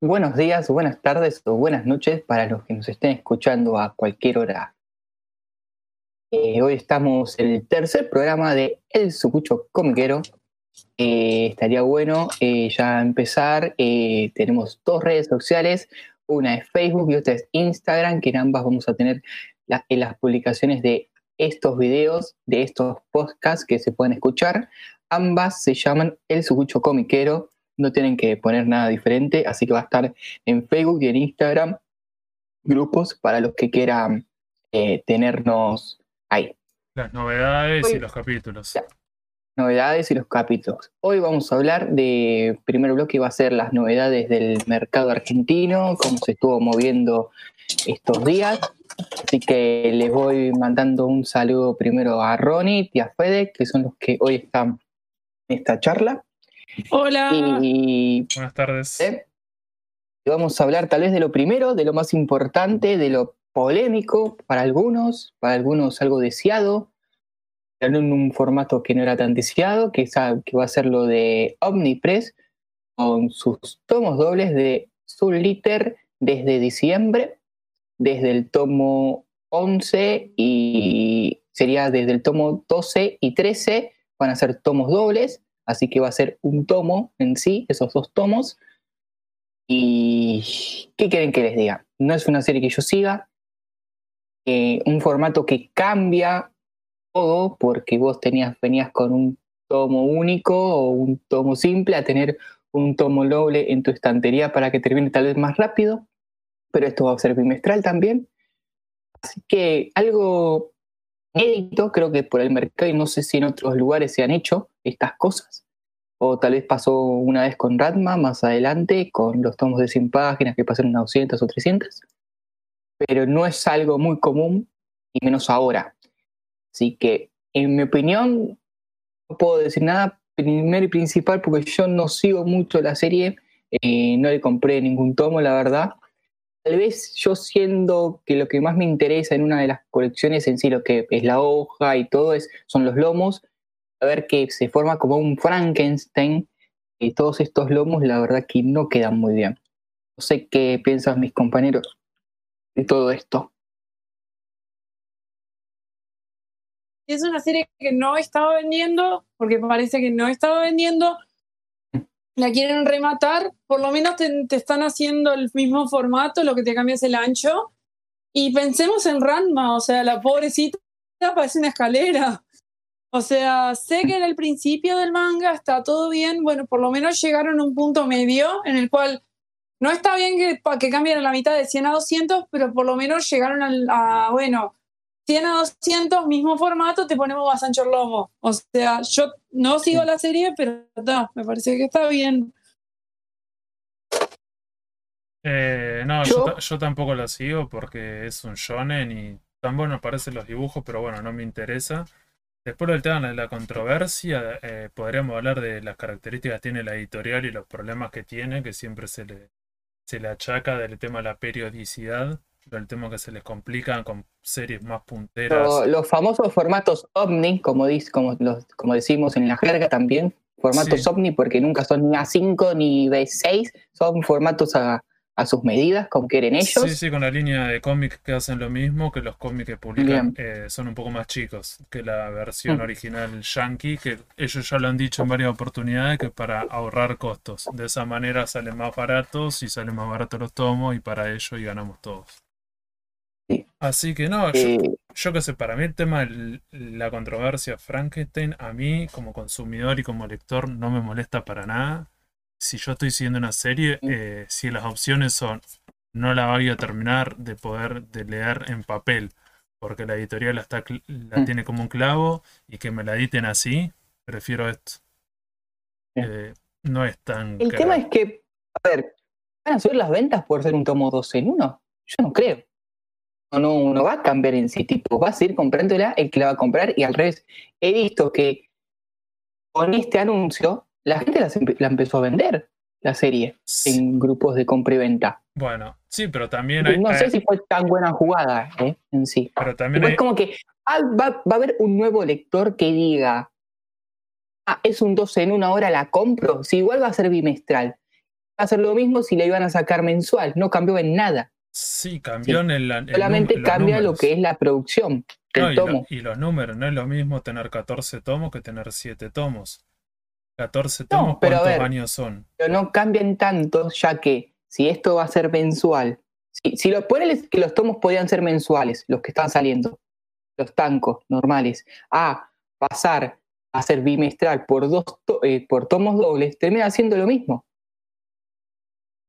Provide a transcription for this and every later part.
buenos días, buenas tardes o buenas noches para los que nos estén escuchando a cualquier hora. Eh, hoy estamos en el tercer programa de El Sucucho Comiquero. Eh, estaría bueno eh, ya empezar. tenemos dos redes sociales, una es Facebook y otra es Instagram, que en ambas vamos a tener en las publicaciones de estos videos, de estos podcasts que se pueden escuchar. Ambas se llaman El Sucucho Comiquero no tienen que poner nada diferente, así que va a estar en Facebook y en Instagram grupos para los que quieran eh, tenernos ahí. Las novedades y los capítulos. Novedades y los capítulos. Hoy vamos a hablar de, primer bloque va a ser las novedades del mercado argentino, cómo se estuvo moviendo estos días. Así que les voy mandando un saludo primero a Ronnie y a Fede, que son los que hoy están en esta charla. Hola. Y, Buenas tardes. ¿eh? Vamos a hablar tal vez de lo primero, de lo más importante, de lo polémico para algunos, para algunos algo deseado, en un formato que no era tan deseado, que, que va a ser lo de Omnipress, con sus tomos dobles de Soul Liter desde diciembre, desde el tomo 11 y sería desde el tomo 12 y 13, van a ser tomos dobles, Así que va a ser un tomo en sí, esos dos tomos. ¿Y qué quieren que les diga? No es una serie que yo siga, eh, un formato que cambia todo, porque vos tenías, venías con un tomo único o un tomo simple a tener un tomo doble en tu estantería para que termine tal vez más rápido, pero esto va a ser bimestral también. Así que algo inédito, creo que por el mercado y no sé si en otros lugares se han hecho estas cosas. O tal vez pasó una vez con Ratma, más adelante, con los tomos de 100 páginas que pasaron a 200 o 300. Pero no es algo muy común, y menos ahora. Así que, en mi opinión, no puedo decir nada primero y principal porque yo no sigo mucho la serie, eh, no le compré ningún tomo, la verdad. Tal vez yo siendo que lo que más me interesa en una de las colecciones en sí, lo que es la hoja y todo, es, son los lomos, a ver que se forma como un Frankenstein y todos estos lomos la verdad que no quedan muy bien. No sé qué piensan mis compañeros de todo esto. Es una serie que no estaba vendiendo, porque parece que no estaba vendiendo. La quieren rematar, por lo menos te, están haciendo el mismo formato, lo que te cambia es el ancho. Y pensemos en Ranma, o sea, la pobrecita parece una escalera. O sea, sé que en el principio del manga está todo bien, bueno, por lo menos llegaron a un punto medio en el cual no está bien que, que cambien la mitad de 100 a 200, pero por lo menos llegaron a, bueno, 100 a 200, mismo formato, te ponemos a Sancho Lomo. O sea, yo no sigo la serie, pero no, me parece que está bien. Eh, no, ¿Yo? yo, tampoco la sigo porque es un shonen y tan buenos parecen los dibujos, pero bueno, no me interesa. Después del tema de la controversia, eh, podríamos hablar de las características que tiene la editorial y los problemas que tiene, que siempre se le, se le achaca del tema de la periodicidad, del tema que se les complica con series más punteras. los famosos formatos ovni, como, como, como decimos en la jerga también, formatos ovni porque nunca son ni A5 ni B6, son formatos a, a sus medidas, como quieren ellos. Sí, sí, con la línea de cómics que hacen lo mismo, que los cómics que publican eh, son un poco más chicos que la versión mm. original yankee, que ellos ya lo han dicho en varias oportunidades, que para ahorrar costos. De esa manera salen más baratos y salen más baratos los tomos y para ello y ganamos todos. Así que no, yo, eh, yo que sé, para mí el tema de la controversia Frankenstein, a mí como consumidor y como lector no me molesta para nada si yo estoy siguiendo una serie, eh, si las opciones son no la voy a terminar de poder de leer en papel, porque la editorial la, está, la mm. tiene como un clavo y que me la editen así, prefiero esto. Eh, no es tan... El tema es que, a ver, ¿van a subir las ventas por ser un tomo 12 en uno? Yo no creo. No, no, va a cambiar en sí, tipo, va a seguir comprándola el que la va a comprar y al revés. He visto que con este anuncio la gente la, empezó a vender, la serie, en grupos de compra y venta. Bueno, sí, pero también hay, No sé si fue tan buena jugada ¿eh? en sí. Pero también Es como que ah, va, a haber un nuevo lector que diga, ah, es un 12 en una hora, la compro. Si igual va a ser bimestral. hacer lo mismo si le iban a sacar mensual. No cambió en nada. Sí, cambió en el. Solamente cambia lo que es la producción del No, y, lo- tomo. y los números, no es lo mismo tener 14 tomos que tener 7 tomos. 14 tomos, pero ¿cuántos ver. años son? Pero no cambian tanto, ya que si esto va a ser mensual, si, si lo ponen que los tomos podían ser mensuales, los que están saliendo, los tancos normales, a pasar a ser bimestral por dos to- eh, por tomos dobles, termina siendo lo mismo.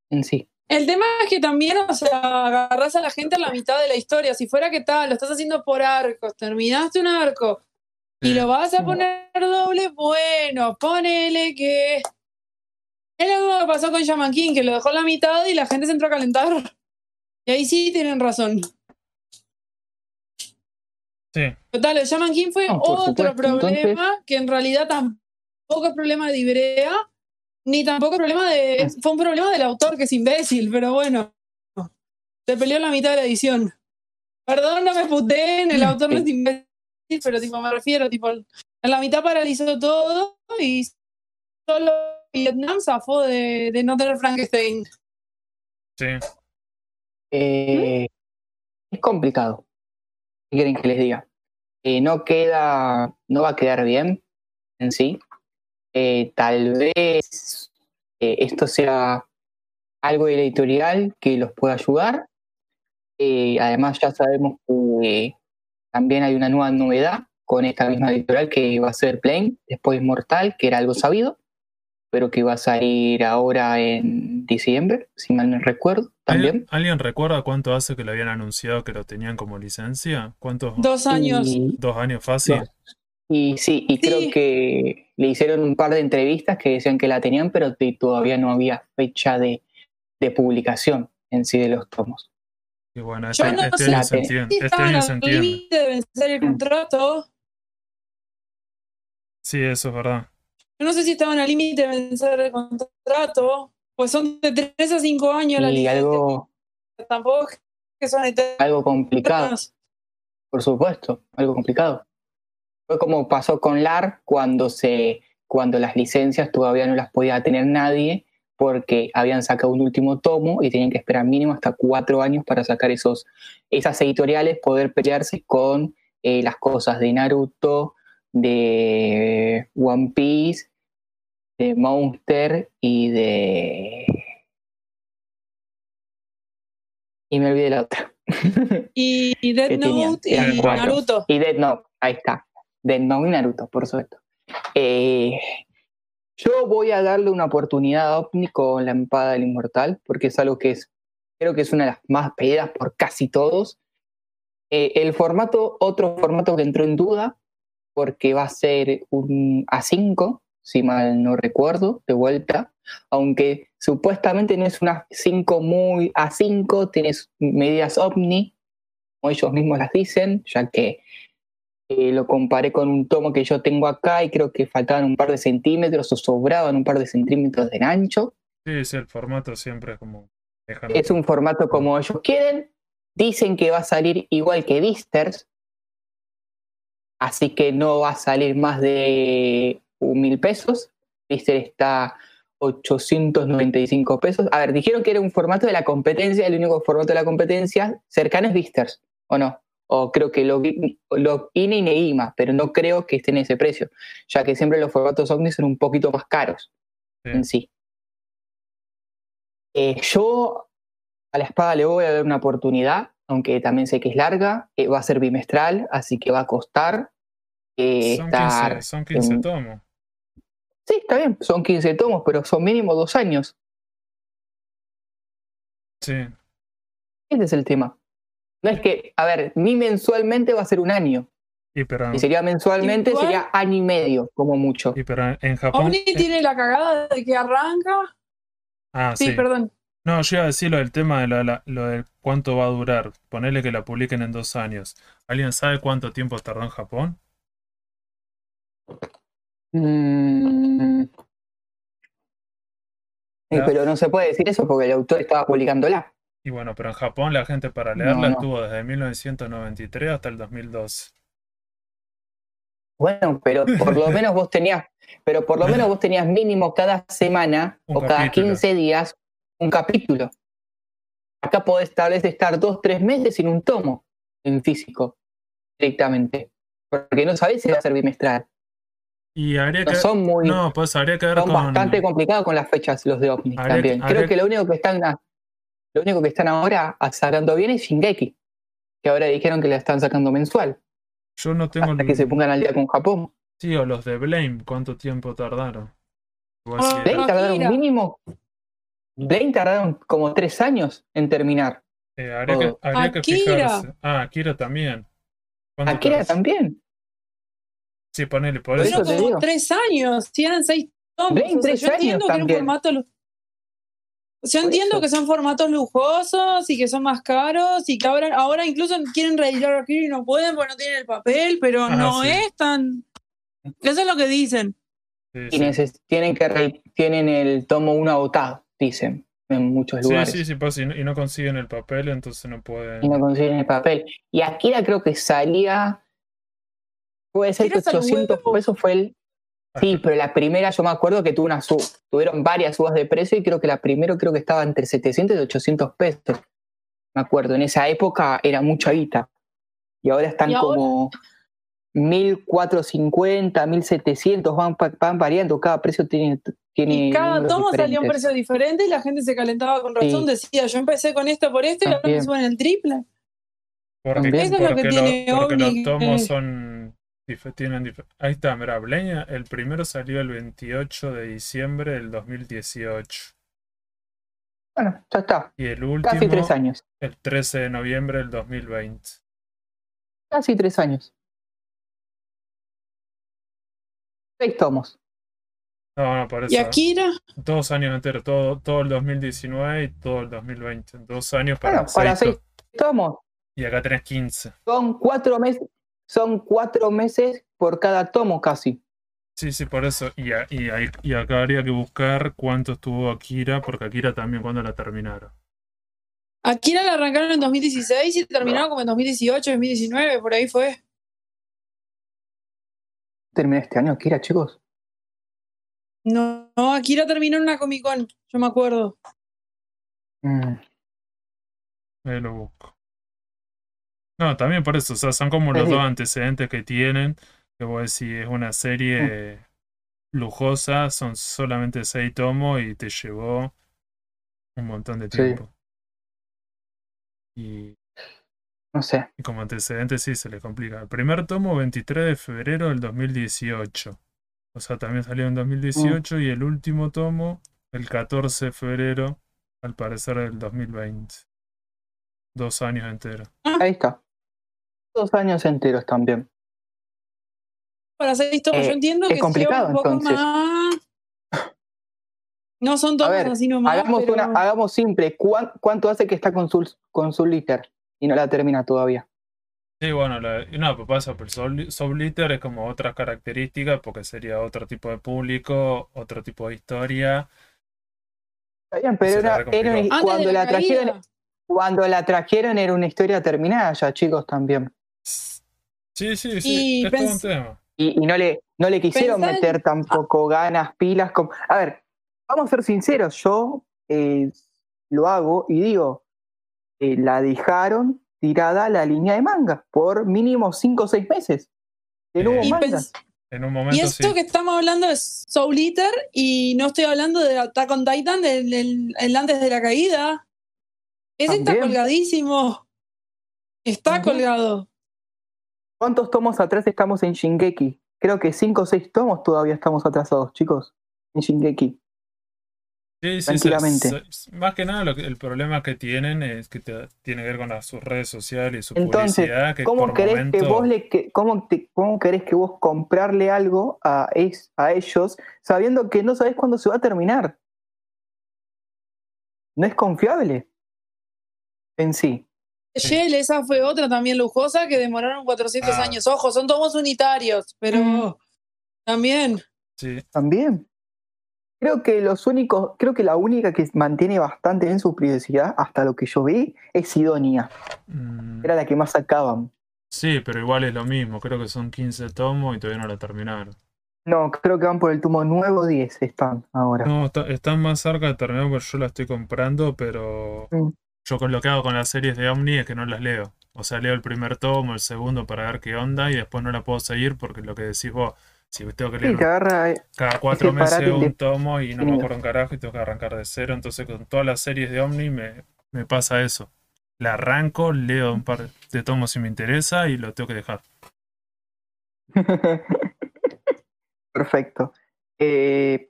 En sí. El tema es que también, o sea, agarrás a la gente a la mitad de la historia. Si fuera que tal, lo estás haciendo por arcos, terminaste un arco y lo vas a poner doble, bueno, ponele que. Es lo mismo que pasó con Shaman King, que lo dejó a la mitad y la gente se entró a calentar. Y ahí sí tienen razón. Sí, Total, el Shaman King fue No, otro supuesto. problema que en realidad tampoco es problema de Ibrea, ni tampoco problema de. Fue un problema del autor que es imbécil, pero bueno. Se peleó en la mitad de la edición. Perdón, no me puteen, el autor no es imbécil, pero tipo, me refiero, tipo, en la mitad paralizó todo y solo Vietnam zafó de, de no tener Frankenstein. sí. Eh, Es complicado. ¿Qué quieren que les diga? Eh, no queda, no va a quedar bien en sí. Eh, tal vez eh, esto sea algo editorial que los pueda ayudar. Eh, además ya sabemos que también hay una nueva novedad con esta misma editorial que va a ser Plane, después Mortal, que era algo sabido, pero que va a salir ahora en diciembre, si mal no recuerdo, también. ¿Alguien, ¿Alguien recuerda cuánto hace que lo habían anunciado que lo tenían como licencia? ¿Cuántos? Dos años. ¿Dos años fácil? Dos. Y sí, y Sí. creo que le hicieron un par de entrevistas que decían que la tenían, pero que todavía no había fecha de, de publicación en sí de los tomos. Y bueno, Yo este, no este sé año se si entiende. Este estaban año se al entiende. límite de vencer el contrato. Sí, eso es verdad. Yo no sé si estaban al límite de vencer el contrato, pues son de 3 a 5 años la Y licencia, algo, tampoco es que son eternos. algo complicado, por supuesto, algo complicado. Fue como pasó con LAR cuando, se, cuando las licencias todavía no las podía tener nadie porque habían sacado un último tomo y tenían que esperar mínimo hasta cuatro años para sacar esos, esas editoriales, poder pelearse con eh, las cosas de Naruto, de One Piece, de Monster y de... Y me olvidé la otra. Y tenían, Note y. Naruto. Y Dead Note, ahí está. Note y Naruto, por supuesto. Eh, yo voy a darle una oportunidad a OVNI con la empada del inmortal, porque es algo que es, creo que es una de las más pedidas por casi todos. Eh, el formato, otro formato que entró en duda, porque va a ser un A5, si mal no recuerdo, de vuelta, aunque supuestamente no es una 5 muy A5, tienes medidas OVNI, como ellos mismos las dicen, ya que eh, lo comparé con un tomo que yo tengo acá y creo que faltaban un par de centímetros o sobraban un par de centímetros de ancho. Sí, sí, el formato siempre es como. Es un formato como ellos quieren. Dicen que va a salir igual que Visters, así que no va a salir más de un mil pesos. Vister está 895 pesos. A ver, dijeron que era un formato de la competencia, el único formato de la competencia cercano es Visters, ¿o no? O creo que lo, lo INE y Neima, pero no creo que esté en ese precio, ya que siempre los formatos Omni son un poquito más caros Sí. en sí. Eh, yo a la espada le voy a dar una oportunidad, aunque también sé que es larga, eh, va a ser bimestral, así que va a costar eh, Son estar... 15, son 15 en- tomos. Sí, está bien, son 15 tomos, pero son mínimo dos años. Sí. Ese es el tema. No es que, a ver, ni mensualmente va a ser un año. Y pero, sería mensualmente, Igual- sería año y medio, como mucho. y pero en Japón. Omni tiene la cagada de que arranca. ah, Sí, sí. perdón. No, yo iba a decir lo del tema de la- la- lo de cuánto va a durar. Ponerle que la publiquen en dos años. ¿Alguien sabe cuánto tiempo tardó en Japón? Mm. Eh, pero no se puede decir eso porque el autor estaba publicándola. Y bueno, pero en Japón la gente para leerla No, no. estuvo desde 1993 hasta el 2002. Bueno, pero por lo menos vos tenías, pero por lo menos vos tenías mínimo cada semana Un o cada capítulo. 15 días un capítulo. Acá podés tal vez estar dos, tres meses sin un tomo en físico directamente. Porque no sabés si va a ser bimestral. Y habría No que. son muy. No, pues habría que ver son con. bastante complicados con las fechas los de OVNI también. Creo habría que lo único que están lo único que están ahora sacando bien es Shingeki. Que ahora dijeron que la están sacando mensual. Yo no tengo. Hasta el- que se pongan al día con Japón. Sí, o los de Blame, ¿cuánto tiempo tardaron? Ah, Akira. tardaron mínimo. Blade tardaron como tres años en terminar. eh, habría que, habría que Akira. fijarse. Ah, Akira también. ¿Cuánto Akira tarda? también. Sí, ponele, por eso. te como tres años, si eran seis tomos. Ven, o sea, tres yo años entiendo que era un también. formato. Yo Por entiendo eso. que son formatos lujosos y que son más caros y que ahora, ahora incluso quieren reeditar Akira y no pueden porque no tienen el papel, pero Ah, no sí. es tan. Eso es lo que dicen. Sí, sí. tienen que re- tienen el tomo 1 agotado, dicen, en muchos Sí, lugares. sí, sí, pasa, y no, y no consiguen el papel, entonces no pueden. Y no consiguen el papel. Y Akira creo que salía. Puede ser que Akira salió 800 huevo. pesos fue el. Sí, pero la primera yo me acuerdo que tuvo una sub, tuvieron varias subas de precio y creo que la primera creo que estaba entre 700 y 800 pesos. Me acuerdo, en esa época era mucha guita. Y ahora están Y ahora- como 1450, 1700, van, van variando, cada precio tiene. tiene Y cada tomo salía un precio diferente y la gente se calentaba con razón. Sí. Decía, yo empecé con esto por esto y ahora me suben el triple. Porque. Eso es lo porque que lo- tiene porque los tomos eh. son. Dif- Tienen dif- Ahí está, mira, Bleña, el primero salió el 28 de diciembre del 2018. Bueno, ya está. Y el Casi último, tres años. el 13 de noviembre del 2020. Casi tres años. Seis tomos. No, no, por Y eso. Akira, Dos años enteros, todo, todo el 2019 y todo el 2020. Dos años para, Bueno, para seis seis tomos. to- Y acá tenés 15. Son cuatro meses. Son cuatro meses por cada tomo casi. Sí, sí, por eso. Y, a- y, acá habría que buscar cuánto estuvo Akira, porque Akira también cuando la terminaron. Akira la arrancaron en 2016 y terminaron como en 2018, 2019, por ahí fue. Terminé este año, Kira, chicos. No, no, Akira terminó en una Comic Con, yo me acuerdo. Mm, Ahí lo busco. No, también por eso, o sea, son como los Sí. dos antecedentes que tienen. Que vos decís, es una serie lujosa, son solamente seis tomos y te llevó un montón de Sí. tiempo. Y, no sé. y como antecedente sí se le complica. El primer tomo, 23 de febrero del 2018. O sea, también salió en 2018 y el último tomo, el 14 de febrero, al parecer del 2020. Dos años enteros. Ahí está. Dos años enteros también. Para seis tomos, Eh, yo entiendo es que complicado, sea un poco entonces. más. No son tomos ver, así nomás. hagamos, pero- una, hagamos simple. ¿Cuán- ¿Cuánto hace que está con su, con su liter y no la termina todavía? Sí, bueno, la- no, pues pasa, pero Soul Eater es como otras características porque sería otro tipo de público, otro tipo de historia. Está bien, pero era, era cuando la, la caída. trajeron, cuando la trajeron era una historia terminada ya, chicos, también. Sí, sí, sí, Y es todo un tema. Y, y no le, no le quisieron Pensá en- meter tampoco ganas, pilas. Como... A ver, vamos a ser sinceros, yo eh, lo hago y digo, eh, la dejaron tirada la línea de manga por mínimo 5 o 6 meses. Que no Eh, hubo Y, manga. pens- En un y momento esto sí. que estamos hablando es Soul Eater y no estoy hablando de Attack on Titan, del, el antes de la caída. Ese está colgadísimo. Está También. colgado. ¿Cuántos tomos atrás estamos en Shingeki? Creo que 5 o 6 tomos todavía estamos atrasados, chicos. En Shingeki. Sí, sí, tranquilamente. se- más que nada lo que- el problema que tienen es que te- tiene que ver con las, sus redes sociales y su Entonces, publicidad. Que ¿Cómo por querés momento, que vos le que, cómo, te- cómo querés que vos comprarle algo a, es- a ellos sabiendo que no sabés cuándo se va a terminar? No es confiable en sí. Shell, esa fue otra también lujosa que demoraron 400 Ah. años. Ojo, son tomos unitarios, pero Mm. también. sí, También. Creo que los únicos, creo que la única que mantiene bastante en su privacidad, hasta lo que yo vi, es Sidonia. mm, Era la que más sacaban. sí, pero igual es lo mismo. Creo que son 15 tomos y todavía no la terminaron. No, creo que van por el tomo nuevo 10, están ahora. No, está- están más cerca de terminar porque yo la estoy comprando, pero Mm. Yo con lo que hago con las series de Omni es que no las leo. O sea, leo el primer tomo, el segundo para ver qué onda y después no la puedo seguir porque lo que decís vos, si tengo que Sí, leer te agarra. eh, cada cuatro ese meses un de- tomo y no me acuerdo un carajo y tengo que arrancar de cero. Entonces con todas las series de Omni me, me pasa eso. La arranco, leo un par de tomos si me interesa y lo tengo que dejar. Perfecto. Eh,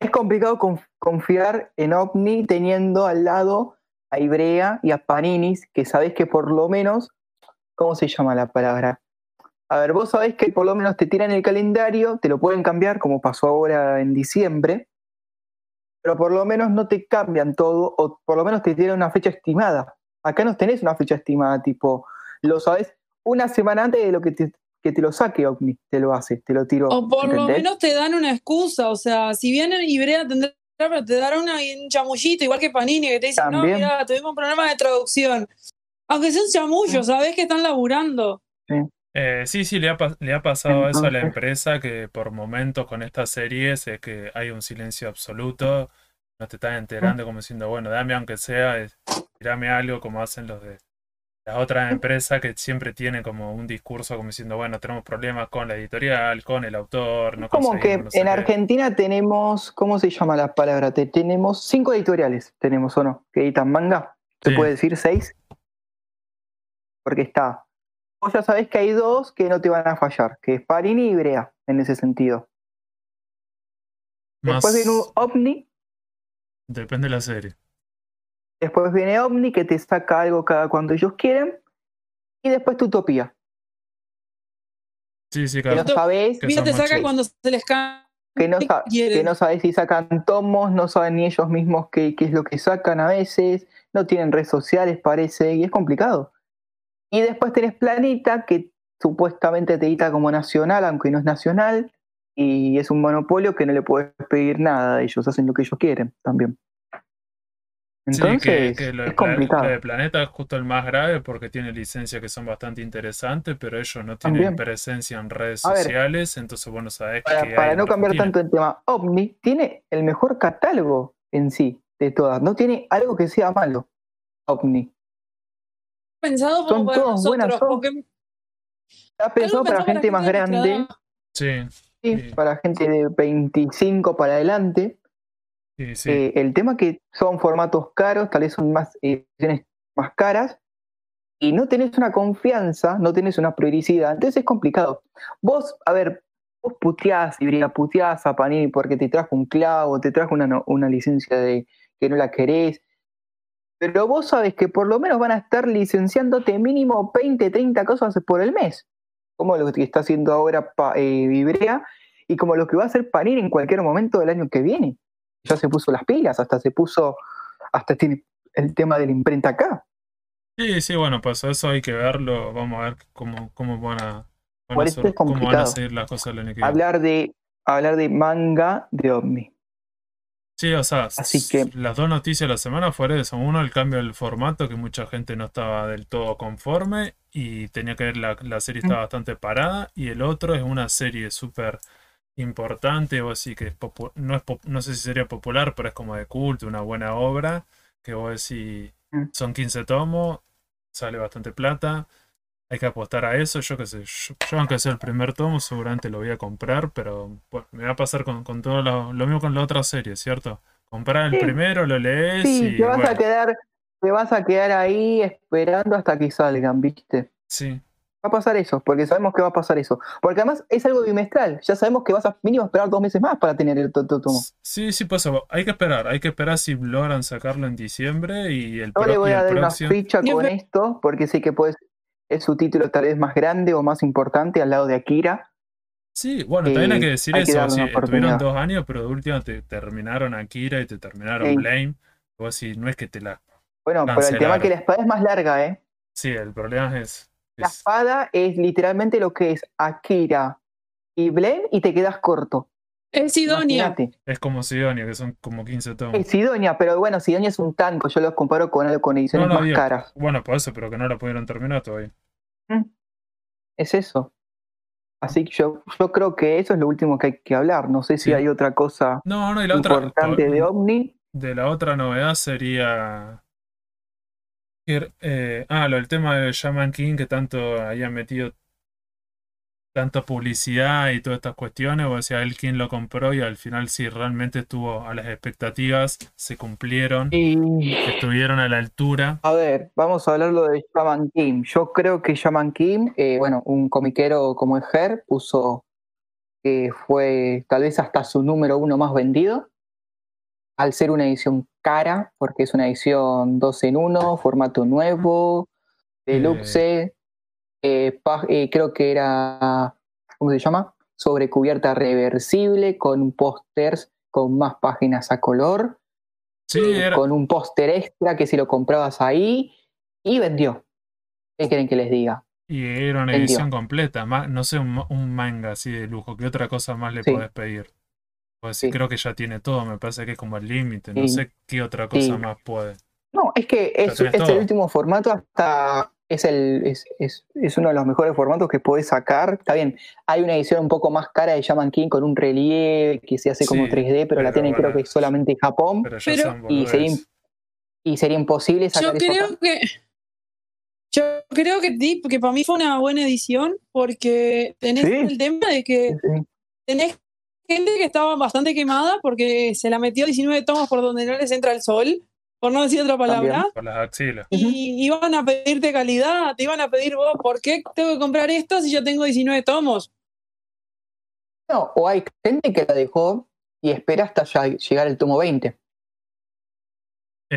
es complicado conf- confiar en OVNI teniendo al lado a Ibrea y a Paninis, que sabés que por lo menos, ¿cómo se llama la palabra? A ver, vos sabés que por lo menos te tiran el calendario, te lo pueden cambiar, como pasó ahora en diciembre, pero por lo menos no te cambian todo, o por lo menos te tiran una fecha estimada. Acá no tenés una fecha estimada, tipo, lo sabés una semana antes de lo que te, que te lo saque OVNI, te lo hace, te lo tiro. O por lo menos te dan una excusa, o sea, si bien Ibrea tendrá, pero te dará una, un chamullito, igual que Panini, que te dice, no, También. mira, tuvimos un problema de traducción. Aunque sea un chamullo, sabés que están laburando. Eh, sí, sí, le ha, le ha pasado eso a la empresa que por momentos con estas series es que hay un silencio absoluto, no te estás enterando como diciendo, bueno, dame aunque sea, tirame algo como hacen los de las otras empresas que siempre tienen como un discurso como diciendo, bueno, tenemos problemas con la editorial, con el autor, no Como que conseguimos no sé en qué". Argentina tenemos, ¿cómo se llama la palabra? Te- tenemos cinco editoriales, tenemos o no, que editan manga. ¿Se Sí. puede decir seis? Porque está. Vos ya sabés que hay dos que no te van a fallar, que es Parini y Brea, en ese sentido. Más Después viene un OVNI, depende de la serie. Después viene OVNI que te saca algo cada cuando ellos quieren, y después tu Utopía. Sí, sí, Que no claro. Que Mira, te saca cuando se les cae. que no, sa- quieren? que no sabés si sacan tomos, no saben ni ellos mismos qué, qué es lo que sacan a veces, no tienen redes sociales, parece, y es complicado. Y después tenés Planeta, que supuestamente te edita como nacional, aunque no es nacional, y es un monopolio que no le puedes pedir nada a ellos, hacen lo que ellos quieren también. Sí, que, que lo, de es complicado. lo de Planeta es justo el más grave porque tiene licencias que son bastante interesantes, pero ellos no tienen También. presencia en redes A ver. sociales, entonces bueno, sabés Para, que para hay no cambiar Argentina. tanto el tema, OVNI tiene el mejor catálogo en sí de todas, no tiene algo que sea malo. OVNI. Pensado como Son para todas buenas, nosotros, son. porque Está pensado para gente más grande. Sí, Sí. para gente de 25 para adelante. Eh, el tema que son formatos caros, tal vez son más eh, ediciones más caras, y no tenés una confianza, no tenés una prioricidad, entonces es complicado. Vos, a ver, vos puteás y puteás a Panini porque te trajo un clavo, te trajo una, una licencia de que no la querés, pero vos sabés que por lo menos van a estar licenciándote mínimo 20, 30 cosas por el mes, como lo que está haciendo ahora eh, Vibrea y como lo que va a hacer Panini en cualquier momento del año que viene ya se puso las pilas, hasta se puso, hasta tiene el tema de la imprenta acá. Sí, sí, bueno, pues eso hay que verlo, vamos a ver cómo, cómo van a, van Por a eso ser- es cómo van a seguir las cosas viene. Hablar de, hablar de manga de OVNI. Sí, o sea, Así que- las dos noticias de la semana fueron eso. Uno, el cambio del formato, que mucha gente no estaba del todo conforme y tenía que ver la, la serie estaba bastante parada. Y el otro es una serie súper importante, o así que es no, es no sé si sería popular, pero es como de culto, una buena obra, que vos decís, Mm. son 15 tomos, sale bastante plata. Hay que apostar a eso, yo qué sé, yo, yo aunque sea el primer tomo, seguramente lo voy a comprar, pero bueno, me va a pasar con, con todo lo, lo mismo con la otra serie, ¿cierto? Comprar el Sí. primero, lo lees Sí, y te vas a quedar, te vas a quedar ahí esperando hasta que salgan, ¿viste? sí, Va a pasar eso, porque sabemos que va a pasar eso. Porque además es algo bimestral, ya sabemos que vas a mínimo esperar dos meses más para tener el to- to- tomo. sí, sí, pues hay que esperar, hay que esperar si logran sacarlo en diciembre y el, Yo pro- le voy a dar una próximo. ficha Yo con esto, porque sé que pues, es su título tal vez más grande o más importante al lado de Akira. Sí, bueno, también hay Eh, que decir hay que eso, una estuvieron dos años, pero de última te terminaron Akira y te terminaron Sí. Blame, vos si no es que te la... Bueno, pero el tema Cancelaron. es que la espada es más larga, ¿eh? Sí, el problema es... La es- espada es literalmente lo que es Akira y Blame y te quedas corto. Es Sidonia. Imagínate. Es como Sidonia, que son como 15 tomos. Es Sidonia, pero bueno, Sidonia es un tanco, yo lo comparo con algo con ediciones No, no, más digo, caras. Bueno, por eso, pero que no la pudieron terminar todavía. Es eso. Así que yo, yo creo que eso es lo último que hay que hablar. No sé si Sí. hay otra cosa No, no, y la otra. importante de Omni. De la otra novedad sería. Eh, ah, lo del tema de Shaman King, que tanto habían metido tanta publicidad y todas estas cuestiones, o sea, él quien lo compró y al final si realmente estuvo a las expectativas, se cumplieron, Y estuvieron a la altura. a ver, vamos a hablar lo de Shaman Kim. Yo creo que Shaman Kim, eh, bueno, un comiquero como es Her, puso que fue tal vez hasta su número uno más vendido, al ser una edición cara, porque es una edición 2 en 1, formato nuevo, deluxe, eh, pa- eh, creo que era, ¿cómo se llama? Sobre cubierta reversible, con pósters con más páginas a color, Sí, era, con un póster extra que si lo comprabas ahí, y vendió. ¿Qué quieren que les diga? y era una vendió. edición completa, ma- no sé, un manga así de lujo, ¿qué otra cosa más le Sí. podés pedir? Pues sí, creo que ya tiene todo, me parece que es como el límite, no Sí. sé qué otra cosa Sí. más puede. No, es que es, el último formato hasta. Es, el, es, es, es uno de los mejores formatos que podés sacar. Está bien, hay una edición un poco más cara de Shaman King con un relieve que se hace como Sí, 3D, pero, la pero tiene creo que solamente en Japón. Pero ya Pero- Y sería, y sería imposible Yo sacar eso acá. creo que. Yo creo que sí, porque para mí fue una buena edición, porque tenés Sí. el tema de que Sí. tenés gente que estaba bastante quemada porque se la metió 19 tomos por donde no les entra el sol, por no decir otra palabra, También. Por las axilas. y iban a pedirte calidad, te iban a pedir vos, ¿por qué tengo que comprar esto si yo tengo 19 tomos? No, o hay gente que la dejó y espera hasta ya llegar el tomo 20.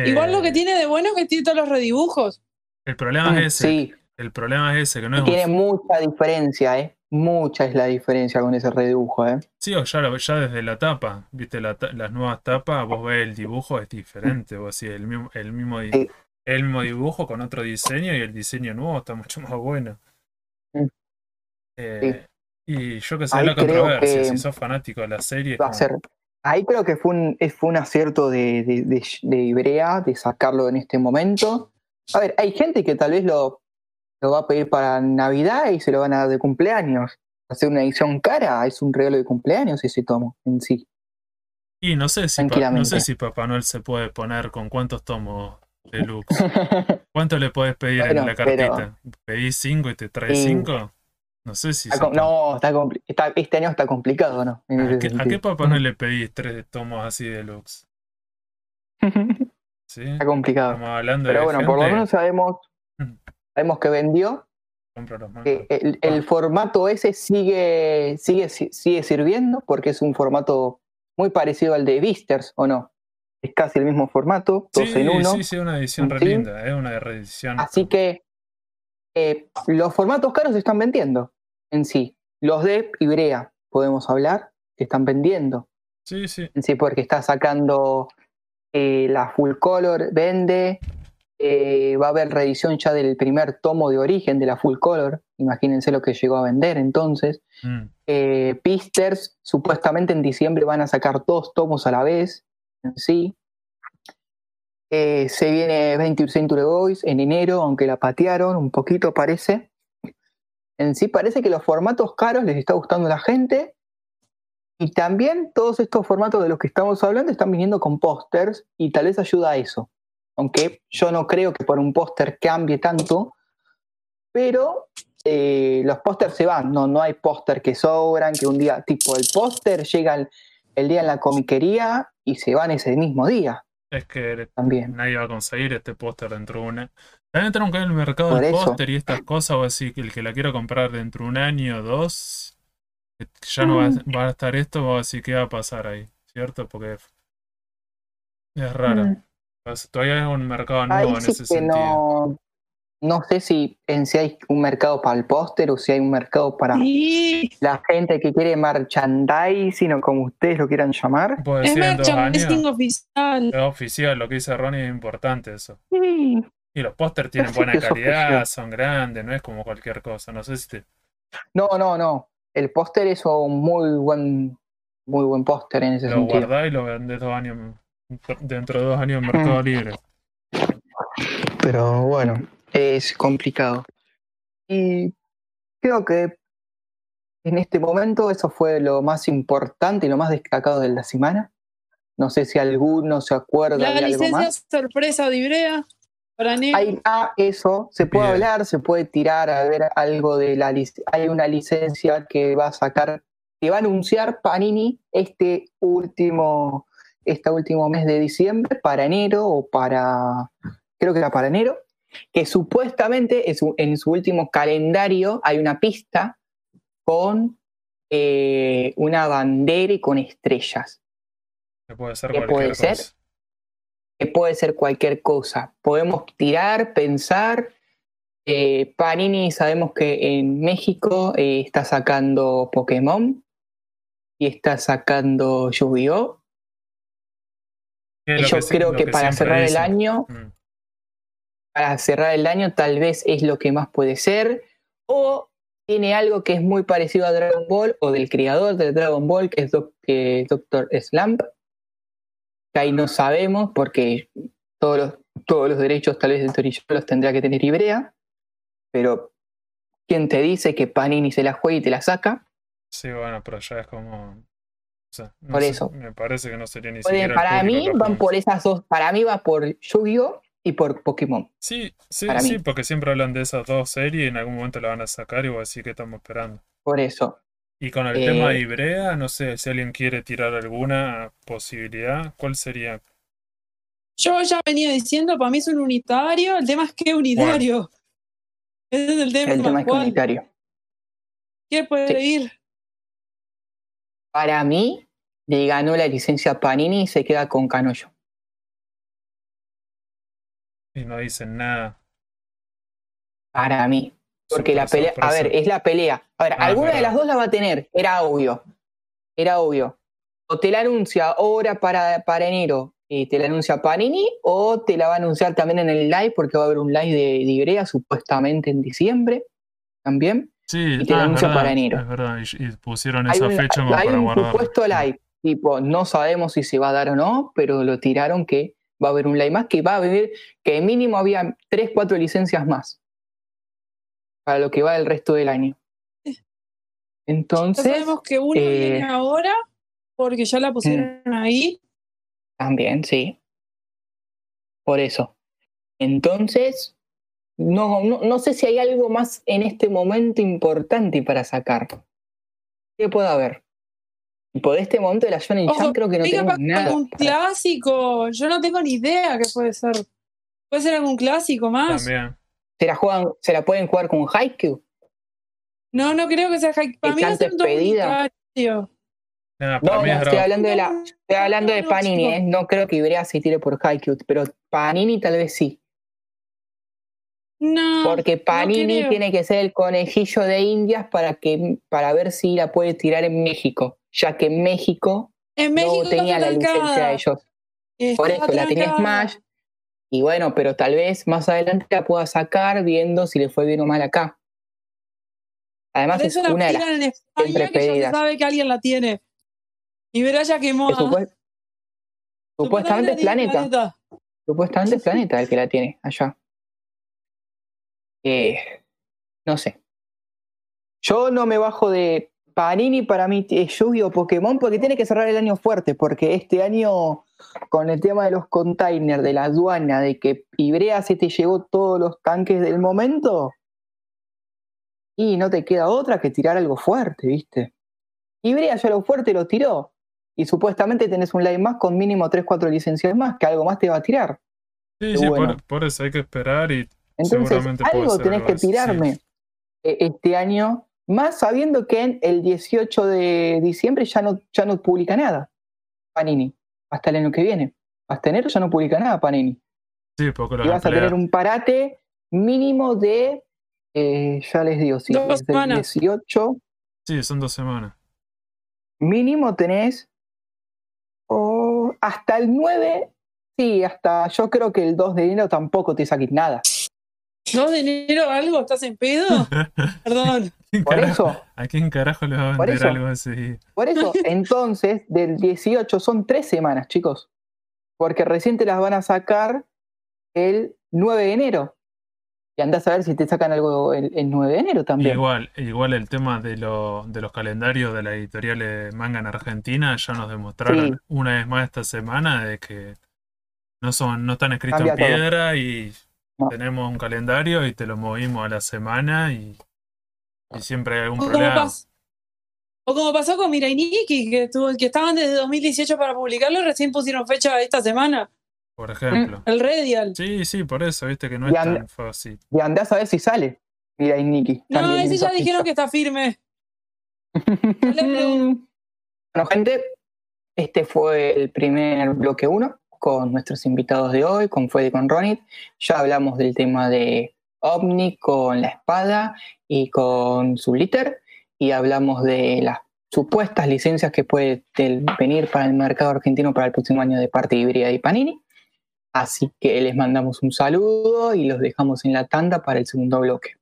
Igual lo que Eh, tiene de bueno es que tiene todos los redibujos. El problema es ese. Mm, Sí, El problema es ese, que no y es tiene un- mucha diferencia, ¿eh? Mucha es la diferencia con ese redibujo, ¿eh? Sí, o ya, lo- ya desde la tapa, viste, la las nuevas tapas, vos ves el dibujo, es diferente, vos sí, el mismo, el mismo, Sí. el mismo dibujo con otro diseño y el diseño nuevo está mucho más bueno. Eh, Y yo que sé, Ahí la controversia, que si sos fanático de la serie, va a ser. Ahí creo que fue un, fue un acierto de, de, de, de Ibrea de sacarlo en este momento. A ver, hay gente que tal vez lo, lo va a pedir para Navidad y se lo van a dar de cumpleaños. Hacer una edición cara es un regalo de cumpleaños ese tomo en sí. Y no sé si no sé si Papá Noel se puede poner con cuántos tomos deluxe. ¿Cuánto le podés pedir Bueno, en la pero- cartita? ¿Pedís cinco y te trae Sí. cinco? No sé si Está no, está, este año está complicado, ¿no? ¿A qué, a sentido. qué Papá Noel le pedís tres tomos así deluxe? ¿Sí? está complicado. Estamos hablando Pero de bueno, gente, por lo menos sabemos. Sabemos que vendió, que el, el formato ese sigue, sigue, sigue sirviendo porque es un formato muy parecido al de Visters, ¿o no? Es casi el mismo formato, dos Sí, en uno. sí, sí, una edición re linda, es una reedición. Así que eh, los formatos caros se están vendiendo en sí. Los de Ibrea, podemos hablar, se están vendiendo Sí, sí. en sí, porque está sacando eh, la full color, vende. Eh, va a haber reedición ya del primer tomo de origen de la full color. Imagínense lo que llegó a vender entonces. Mm. Eh, Pisters, supuestamente en diciembre van a sacar dos tomos a la vez en sí. Eh, se viene 20 Century Boys en enero, aunque la patearon un poquito parece. En sí parece que los formatos caros les está gustando a la gente. Y también todos estos formatos de los que estamos hablando están viniendo con pósters y tal vez ayuda a eso. Aunque yo no creo que por un póster cambie tanto. Pero eh, los pósters se van, no, no hay póster que sobran, que un día, tipo, el póster llega el, el día en la comiquería y se van ese mismo día Es que también. nadie va a conseguir este póster dentro de una. También entraron en el mercado Por del póster y estas cosas, o así que el que la quiera comprar dentro de un año o dos, que ya no va, Mm. a- va a estar esto, va a decir qué va a pasar ahí, ¿cierto? Porque es raro. Mm. Pues Todavía es un mercado Ahí nuevo en sí ese que sentido. no, no sé si en si hay un mercado para el póster o si hay un mercado para Sí, la gente que quiere merchandising o como ustedes lo quieran llamar. Puedo es merchandising oficial. Es oficial, lo que dice Ronnie es importante eso. Sí, Y los pósters tienen buena calidad, oficial. son grandes, no es como cualquier cosa. No sé si te. No, no, no. El póster es un muy buen, muy buen póster en ese Lo sentido. guardás y lo vendés dos años, dentro de dos años en Mercado Mm. Libre. Pero bueno, es complicado. Y creo que en este momento eso fue lo más importante y lo más destacado de la semana. No sé si alguno se acuerda La de algo licencia más. sorpresa de Ibrea para. Hay ah, eso, se puede Bien. hablar, se puede tirar a ver algo de la lic- hay una licencia que va a sacar, que va a anunciar Panini este último, este último mes de diciembre, para enero o para, creo que era para enero, que supuestamente en su, en su último calendario hay una pista con eh, una bandera y con estrellas Que puede ser ¿Qué cualquier puede ser? cosa. que puede ser cualquier cosa. Podemos tirar, pensar. Eh, Panini sabemos que en México eh, está sacando Pokémon y está sacando Yu-Gi-Oh! Que Yo creo que para cerrar el año, Mm. para cerrar el año tal vez es lo que más puede ser. O tiene algo que es muy parecido a Dragon Ball o del creador de Dragon Ball, que es Doc- Doctor Slump. Que ahí no sabemos porque todos los, todos los derechos tal vez de Toriyama los tendrá que tener Ibrea. Pero ¿quién te dice que Panini se la juega y te la saca? Sí, bueno, pero ya es como. O sea, no Por sé, eso. Me parece que no sería ni siquiera. para mí van por esas dos. Para mí va por Yu-Gi-Oh! y por Pokémon. Sí, sí, para sí, mí. porque siempre hablan de esas dos series y en algún momento la van a sacar y voy a decir que estamos esperando. Por eso. Y con el Eh, tema de Ibrea, no sé si alguien quiere tirar alguna posibilidad, ¿cuál sería? Yo ya venía diciendo, para mí es un unitario. El tema es que unitario. Ese es el tema. El tema es que unitario. ¿Qué puede Sí. ir? Para mí, le ganó la licencia Panini y se queda con Canoyo. Y no dicen nada. Para mí. Porque la pelea. A ver, es la pelea. A ver, Ah, alguna de las dos la va a tener. Era obvio. Era obvio. O te la anuncia ahora para, para enero y te la anuncia Panini, o te la va a anunciar también en el live, porque va a haber un live de, de Ibrea supuestamente en diciembre también. Sí, y te lo ah, anuncia verdad, para enero. Es verdad, y, y pusieron Hay esa un, fecha hay para un guardar. supuesto live, tipo, no sabemos si se va a dar o no, pero lo tiraron que va a haber un live más, que va a haber, que mínimo había 3, 4 licencias más para lo que va el resto del año. Ya Entonces, sabemos que uno eh, viene ahora, porque ya la pusieron ahí. también, sí. Por eso. Entonces, no, no, no sé si hay algo más en este momento importante para sacar. ¿Qué puede haber? Y por este momento de la Shonen Ojo, creo que no tenemos nada. algún clásico. Yo no tengo ni idea qué puede ser. Puede ser algún clásico más. También. ¿Se la, juegan, ¿Se la pueden jugar con Haikyuu? No, no creo que sea Haikyuu. Para mí a ser un para No, no, es estoy hablando de la, estoy hablando de No, Panini. ¿eh? no creo que Ibrea se tire por Haikyuu, pero Panini tal vez sí, No. porque Panini tiene que ser el conejillo de Indias para que para ver si la puede tirar en México, ya que en México En México no tenía la licencia de ellos. Por eso la tenía. Smash. Y bueno, pero tal vez más adelante la pueda sacar viendo si le fue bien o mal acá. Además Por es eso la una de las en España que ya se sabe que alguien la tiene. Y verá ya quemó. que supuest- supuestamente es Planeta. Supuestamente es Planeta el que la tiene allá. Eh, no sé. Yo no me bajo de Panini para mí es Yu-Gi-Oh Pokémon porque tiene que cerrar el año fuerte porque este año con el tema de los containers, de la aduana, de que Ibrea se te llevó todos los tanques del momento y no te queda otra que tirar algo fuerte, ¿viste? Ibrea ya lo fuerte lo tiró y supuestamente tenés un live más con mínimo 3-4 licencias más que algo más te va a tirar. Sí, sí, bueno. por, por eso hay que esperar y Entonces, Seguramente algo tenés que tirarme eh, este año, más sabiendo que en el 18 de diciembre ya no, ya no publica nada Panini, hasta el año que viene. Hasta enero ya no publica nada Panini. sí, porque lo Y vas a tener un parate mínimo de, eh, ya les digo, si Dos semanas. 18, Sí, son dos semanas. mínimo tenés oh, hasta el 9, sí, hasta yo creo que el 2 de enero tampoco te saques nada. ¿2 de enero algo? ¿Estás en pedo? Perdón. Por eso. ¿A quién carajo le va a Por vender eso. algo así? Por eso, entonces, del 18 son tres semanas, chicos. Porque recién te las van a sacar el 9 de enero. Y andás a ver si te sacan algo el, 9 de enero también. Igual, igual el tema de, lo, de los calendarios de la editorial manga en Argentina ya nos demostraron una vez más esta semana de que no son, no están escritos en piedra y tenemos un calendario y te lo movimos a la semana y, siempre hay algún problema. o como pasó con Mirai Nikki, que, que estaban desde 2018 para publicarlo y recién pusieron fecha esta semana. Por ejemplo. El Radial. Sí, sí, por eso, viste que no es tan fácil. Y andás a ver si sale. Mira, y Nicky. No, ese ya dijeron que está firme. bueno, gente, este fue el primer bloque 1 con nuestros invitados de hoy, con Fede y con Ronit. Ya hablamos del tema de OVNI con la espada y con su liter. Y hablamos de las supuestas licencias que puede venir para el mercado argentino para el próximo año de parte híbrida y Panini. Así que les mandamos un saludo y los dejamos en la tanda para el segundo bloque.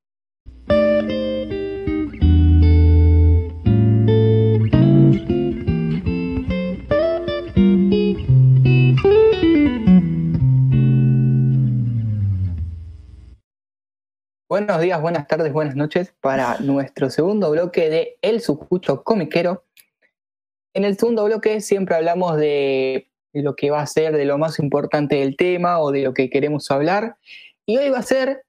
Buenos días, buenas tardes, buenas noches para nuestro segundo bloque de El Sucucho Comiquero. En el segundo bloque siempre hablamos de lo que va a ser de lo más importante del tema o de lo que queremos hablar. Y hoy va a ser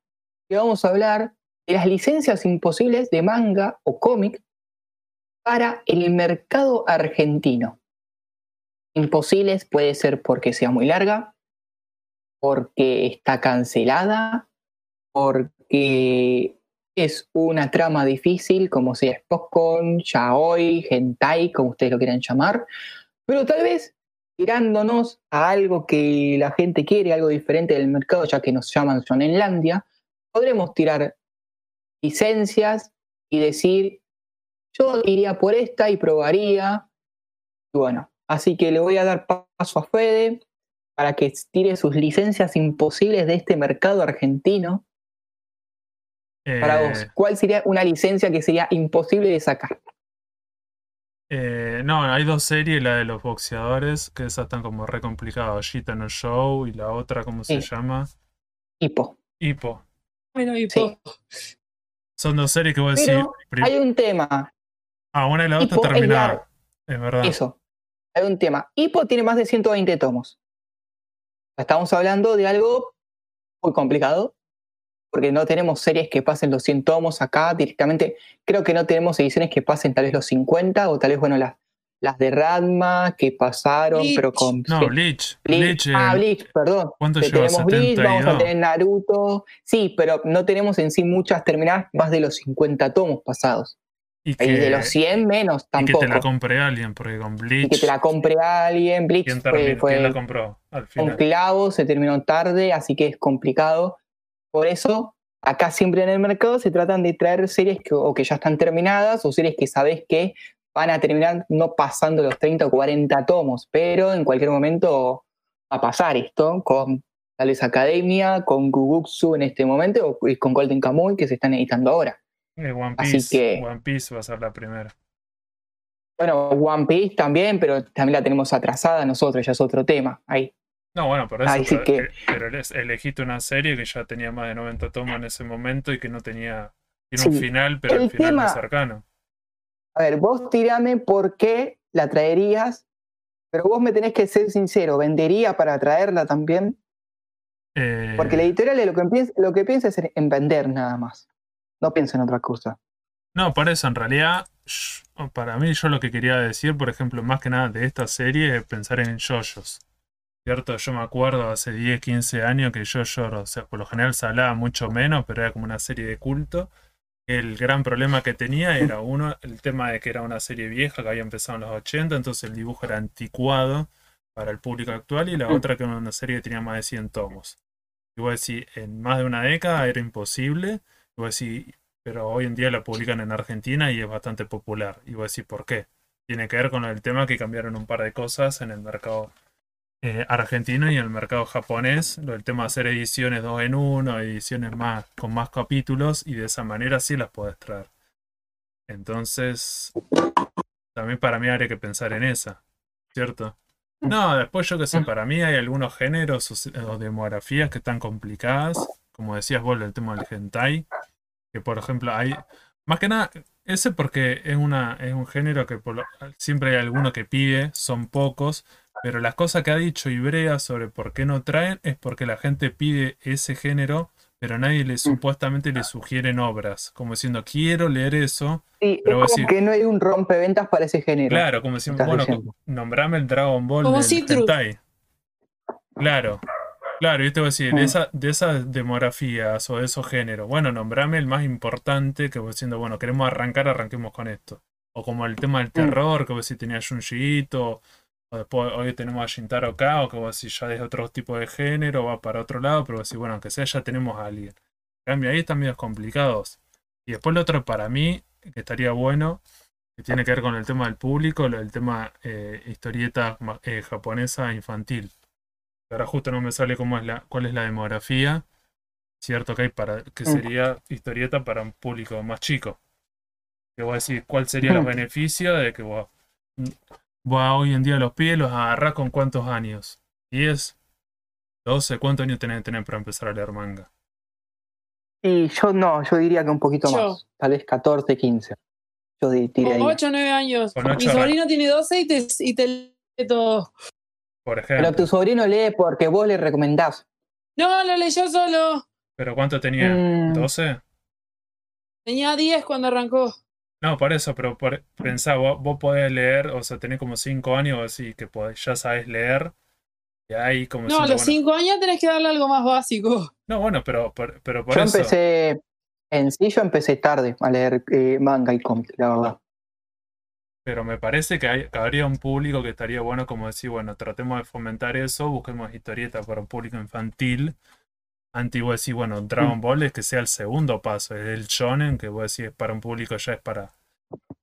que vamos a hablar de las licencias imposibles de manga o cómic para el mercado argentino. Imposibles puede ser porque sea muy larga, porque está cancelada, porque es una trama difícil, como sea Spokon, Yaoi, Hentai, como ustedes lo quieran llamar, pero tal vez tirándonos a algo que la gente quiere, algo diferente del mercado, ya que nos llaman Sonenlandia, podremos tirar licencias y decir, yo iría por esta y probaría. Y bueno, así que le voy a dar paso a Fede para que tire sus licencias imposibles de este mercado argentino. Para vos, eh. ¿cuál sería una licencia que sería imposible de sacar? Eh, no, hay dos series, la de los boxeadores, que esas están como re complicadas, Gita no Show y la otra, ¿cómo se llama? Hipo. Hipo. Bueno, Hipo. Son dos series que voy a decir. Hay un tema. Ah, una y la otra terminaron. Es, verdad. Eso. Hay un tema. Hipo tiene más de 120 tomos. Estamos hablando de algo muy complicado porque no tenemos series que pasen los 100 tomos acá directamente. Creo que no tenemos ediciones que pasen tal vez los 50 o tal vez, bueno, las, las de Radma que pasaron, pero con... No, Bleach. Bleach, ah, Bleach, perdón. ¿Cuánto tenemos Bleach, vamos a tener Naruto. Sí, pero no tenemos en sí muchas terminadas más de los 50 tomos pasados. Y, que, de los 100 menos tampoco. Y que te la compre alguien, porque con Bleach. Y que te la compre alguien. Bleach ¿Quién, fue, la compró al final? Un clavo, se terminó tarde, así que es complicado. Por eso, acá siempre en el mercado se tratan de traer series que, o que ya están terminadas o series que sabes que van a terminar no pasando los 30 o 40 tomos, pero en cualquier momento va a pasar esto con tal vez Academia, con Guguksu en este momento y con Golden Kamuy que se están editando ahora. Eh, One Piece, Así que, One Piece va a ser la primera. Bueno, One Piece también, pero también la tenemos atrasada nosotros, ya es otro tema ahí. No, bueno, por eso. pero, elegiste una serie que ya tenía más de 90 tomos en ese momento y que no tenía. Tiene un final, pero el, final más cercano. A ver, vos tirame por qué la traerías, pero vos me tenés que ser sincero, ¿vendería para traerla también? Porque la eh. editorial lo que, piensa, lo que piensa es en vender nada más. No piensa en otra cosa. No, por eso, en realidad, para mí, yo lo que quería decir, por ejemplo, más que nada de esta serie, es pensar en yoyos. ¿Cierto? Yo me acuerdo hace 10, 15 años que yo lloro, o sea, por lo general se hablaba mucho menos, pero era como una serie de culto. El gran problema que tenía era uno, el tema de que era una serie vieja que había empezado en los 80, entonces el dibujo era anticuado para el público actual, y la mm. otra que era una serie que tenía más de 100 tomos. Y voy a decir, en más de una década era imposible, y voy a decir, pero hoy en día la publican en Argentina y es bastante popular. Y voy a decir, ¿por qué? Tiene que ver con el tema que cambiaron un par de cosas en el mercado eh, argentino y el mercado japonés, del tema de hacer ediciones dos en uno, ediciones más con más capítulos y de esa manera sí las puedes traer. Entonces, también para mí habría que pensar en esa, ¿cierto? No, después yo que sé, para mí hay algunos géneros o demografías que están complicadas como decías vos, el tema del hentai, que por ejemplo hay, más que nada, ese porque es, una, es un género que siempre hay alguno que pide, son pocos, pero las cosas que ha dicho Ibrea sobre por qué no traen es porque la gente pide ese género, pero nadie le mm. supuestamente le sugieren obras, como diciendo, quiero leer eso. Sí, pero es como que no hay un rompeventas para ese género. Claro, como decimos, bueno, nombrame el Dragon Ball como del hentai. Claro, Claro, yo te voy a decir, de, mm. esa, de esas demografías o de esos géneros, bueno, nombrame el más importante que voy diciendo, bueno, queremos arrancar, arranquemos con esto. O como el tema del mm. terror, que vos si tenías Junjiito, o después hoy tenemos a Shintaro acá, o que vos si ya es otro tipo de género, va para otro lado, pero vos decís, bueno, aunque sea ya tenemos a alguien. En cambio, ahí están medio complicados. Y después lo otro para mí, que estaría bueno, que tiene que ver con el tema del público, el tema eh, historieta eh, japonesa infantil ahora justo no me sale cómo es la, cuál es la demografía. Cierto que hay para, que mm. sería historieta para un público más chico. Que voy a decir, ¿cuál sería el beneficio de que vos, hoy en día los pies los agarrás con cuántos años? ¿10? ¿12? ¿Cuántos años tenés que tener para empezar a leer manga? Y yo no, yo diría que un poquito más. Tal vez 14, 15. Yo diría 8 o 9 años. Mi sobrino tiene 12 y te, y te lee todo. Pero tu sobrino lee porque vos le recomendás. No, lo leyó solo. ¿Pero cuánto tenía? ¿12? Mm. Tenía 10 cuando arrancó. No, por eso, pero por, pensá, vos, podés leer, o sea, tenés como 5 años, así que ya sabes leer. Y ahí como no, a los 5 años tenés que darle algo más básico. No, bueno, pero, pero por yo eso. Yo empecé, en sí, yo empecé tarde a leer eh, manga y cómic, la verdad. Pero me parece que, hay, habría un público que estaría bueno como decir, bueno, tratemos de fomentar eso, busquemos historietas para un público infantil. Antiguo decir, bueno, Dragon. Ball es que sea el segundo paso, es el shonen, que vos decís para un público ya es para,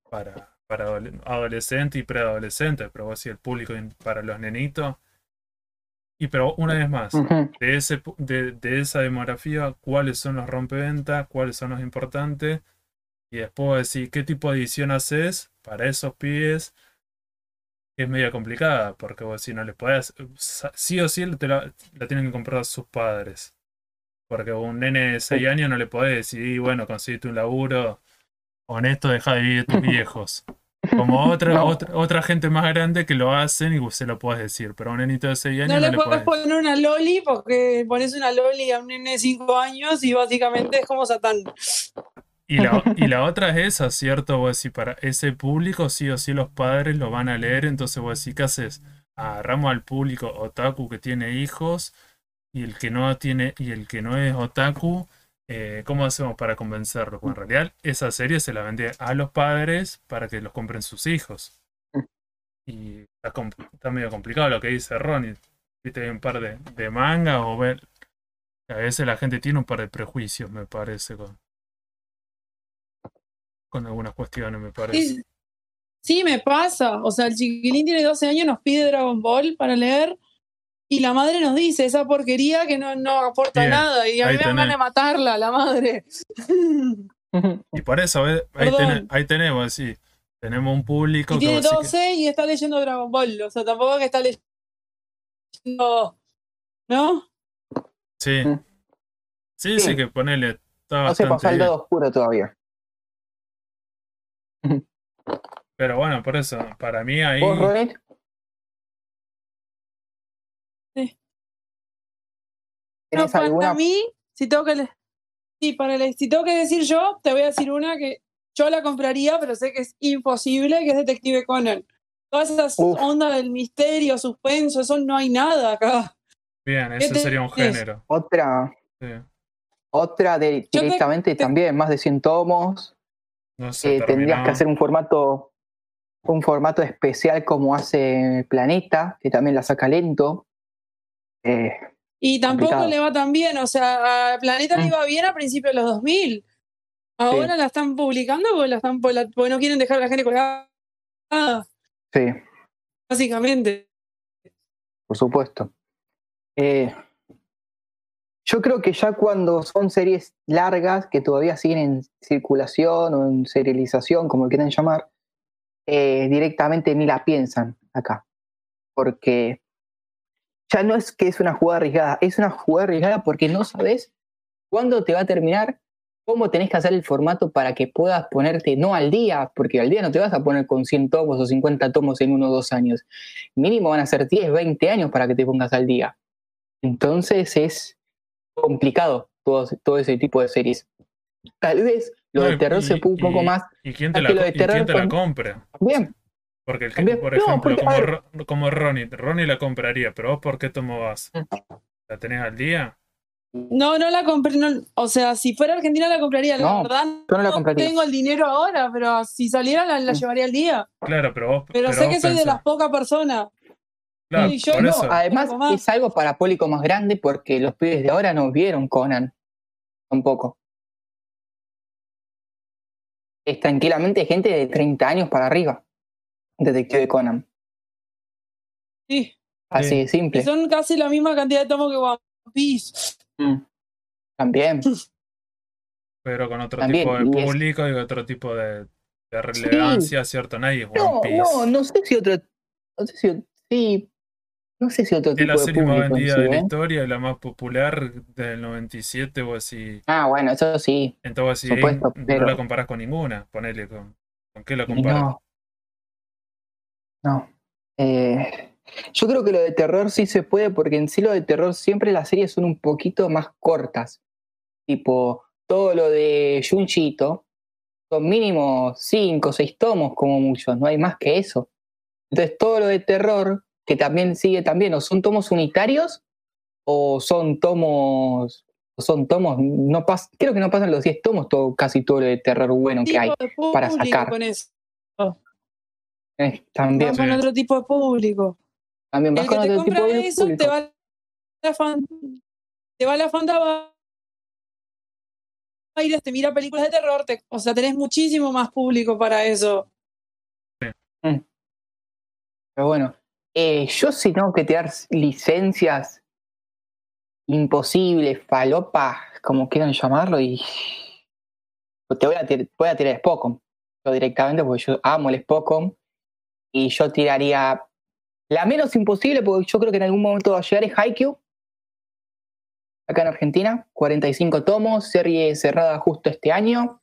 para, para adolescentes y preadolescentes, pero vos decís el público para los nenitos. Y pero una vez más, de, ese, de, de esa demografía, cuáles son los rompeventas, cuáles son los importantes, y después decir qué tipo de edición haces para esos pibes es medio complicada, porque vos si no les podés, sí o sí te la, tienen que comprar sus padres. Porque un nene de 6 años no le podés decir, bueno, conseguiste un laburo, honesto, deja de vivir tus viejos. Como otra, otra, otra, gente más grande que lo hacen y se lo puedes decir, pero a un nenito de 6 años no, no le, puedes poner una loli porque pones una loli a un nene de 5 años y básicamente es como Satán. Y la, y la otra es esa, ¿cierto? Vos decís, para ese público sí o sí los padres lo van a leer, entonces vos decís, ¿qué haces? Agarramos al público otaku que tiene hijos y el que no tiene y el que no es otaku, eh, ¿cómo hacemos para convencerlo? Pues en realidad esa serie se la vende a los padres para que los compren sus hijos. Y está, medio complicado lo que dice Ronnie. Viste, hay un par de, de mangas o ver... A veces la gente tiene un par de prejuicios, me parece, con, con algunas cuestiones, me parece. Sí, me pasa. O sea, el chiquilín tiene 12 años, nos pide Dragon Ball para leer y la madre nos dice esa porquería que no, no aporta nada y a mí me van a matarla, la madre. Y por eso, ahí, tenemos, sí, tenemos un público y tiene 12 y está leyendo Dragon Ball, o sea, tampoco que está leyendo, ¿no? Sí. Sí, sí, que ponele. Está no se pasa el lado oscuro todavía. Pero bueno, por eso, para mí ahí. Sí. para mí, si tengo que. Sí, para si tengo que decir yo, te voy a decir una que yo la compraría, pero sé que es imposible, que es Detective Conan. Todas esas ondas del misterio, suspenso, eso no hay nada acá. Bien, ese sería un género. Otra. Otra de, directamente también, más de 100 tomos. Eh, tendrías que hacer un formato, un formato especial como hace Planeta, que también la saca lento. Eh, y tampoco le va tan bien, o sea, a Planeta le mm. iba bien a principios de los 2000. Ahora la están publicando porque, la están, porque no quieren dejar a la gente colgada. Sí. Básicamente. Por supuesto. Eh, yo creo que ya cuando son series largas que todavía siguen en circulación o en serialización, como quieran llamar, eh, directamente ni la piensan acá. Porque ya no es que es una jugada arriesgada, es una jugada arriesgada porque no sabes cuándo te va a terminar, cómo tenés que hacer el formato para que puedas ponerte, no al día, porque al día no te vas a poner con 100 tomos o 50 tomos en uno o dos años. Mínimo van a ser 10, 20 años para que te pongas al día. Entonces es complicado todo, todo ese tipo de series. Tal vez lo de terror se puso un poco más. ¿Y quién te la, y quién te la compra? Bien. Porque, el que, por ejemplo, como, como, Ronnie, Ronnie la compraría, pero vos, ¿por qué tomo vas? Mm. ¿La tenés al día? No, no la compré. o sea, si fuera Argentina la compraría, la verdad. no, la compraría. tengo el dinero ahora, pero si saliera la, mm. llevaría al día. Claro, pero vos. Pero, sé que soy de las pocas personas. Claro, por eso. además, es algo para público más grande porque los pibes de ahora no vieron Conan. Tampoco. Es tranquilamente gente de 30 años para arriba. Detective Conan. Sí. Así de simple. Son casi la misma cantidad de tomos que One Piece. Mm. También. Pero con otro tipo de público y otro tipo de, relevancia, ¿cierto? Nadie es One no, Piece. No, no sé si otro. No sé si. Sí. No sé si otro tipo de Es la serie más vendida de la ¿eh? historia y la más popular del 97 o así. Ah, bueno, eso sí. Entonces, así, no la comparas con ninguna. Ponele con. ¿Con qué la comparas? No. No. Eh, yo creo que lo de terror sí se puede, porque en sí lo de terror siempre las series son un poquito más cortas. Tipo, todo lo de Junchito son mínimo 5 o 6 tomos como muchos, no hay más que eso. Entonces todo lo de terror, que también sigue también, o son tomos unitarios, o son tomos, son tomos, no pas, creo que no pasan los 10 tomos, todo, casi todo lo de terror bueno que hay para sacar. Con eso. Eh, también. con otro tipo de público. También vas el que con te otro compra tipo de eso, te va la fan, te va la fanta aires, te mira películas de terror, te, o sea, tenés muchísimo más público para eso. Mm. Pero bueno, eh, yo si tengo que tirar licencias imposibles, falopas, como quieran llamarlo, y te voy a, tirar, voy a tirar Spocom, yo directamente, porque yo amo el Spocom, y yo tiraría la menos imposible, porque yo creo que en algún momento va a llegar, es. Acá en Argentina, 45 tomos, serie cerrada justo este año,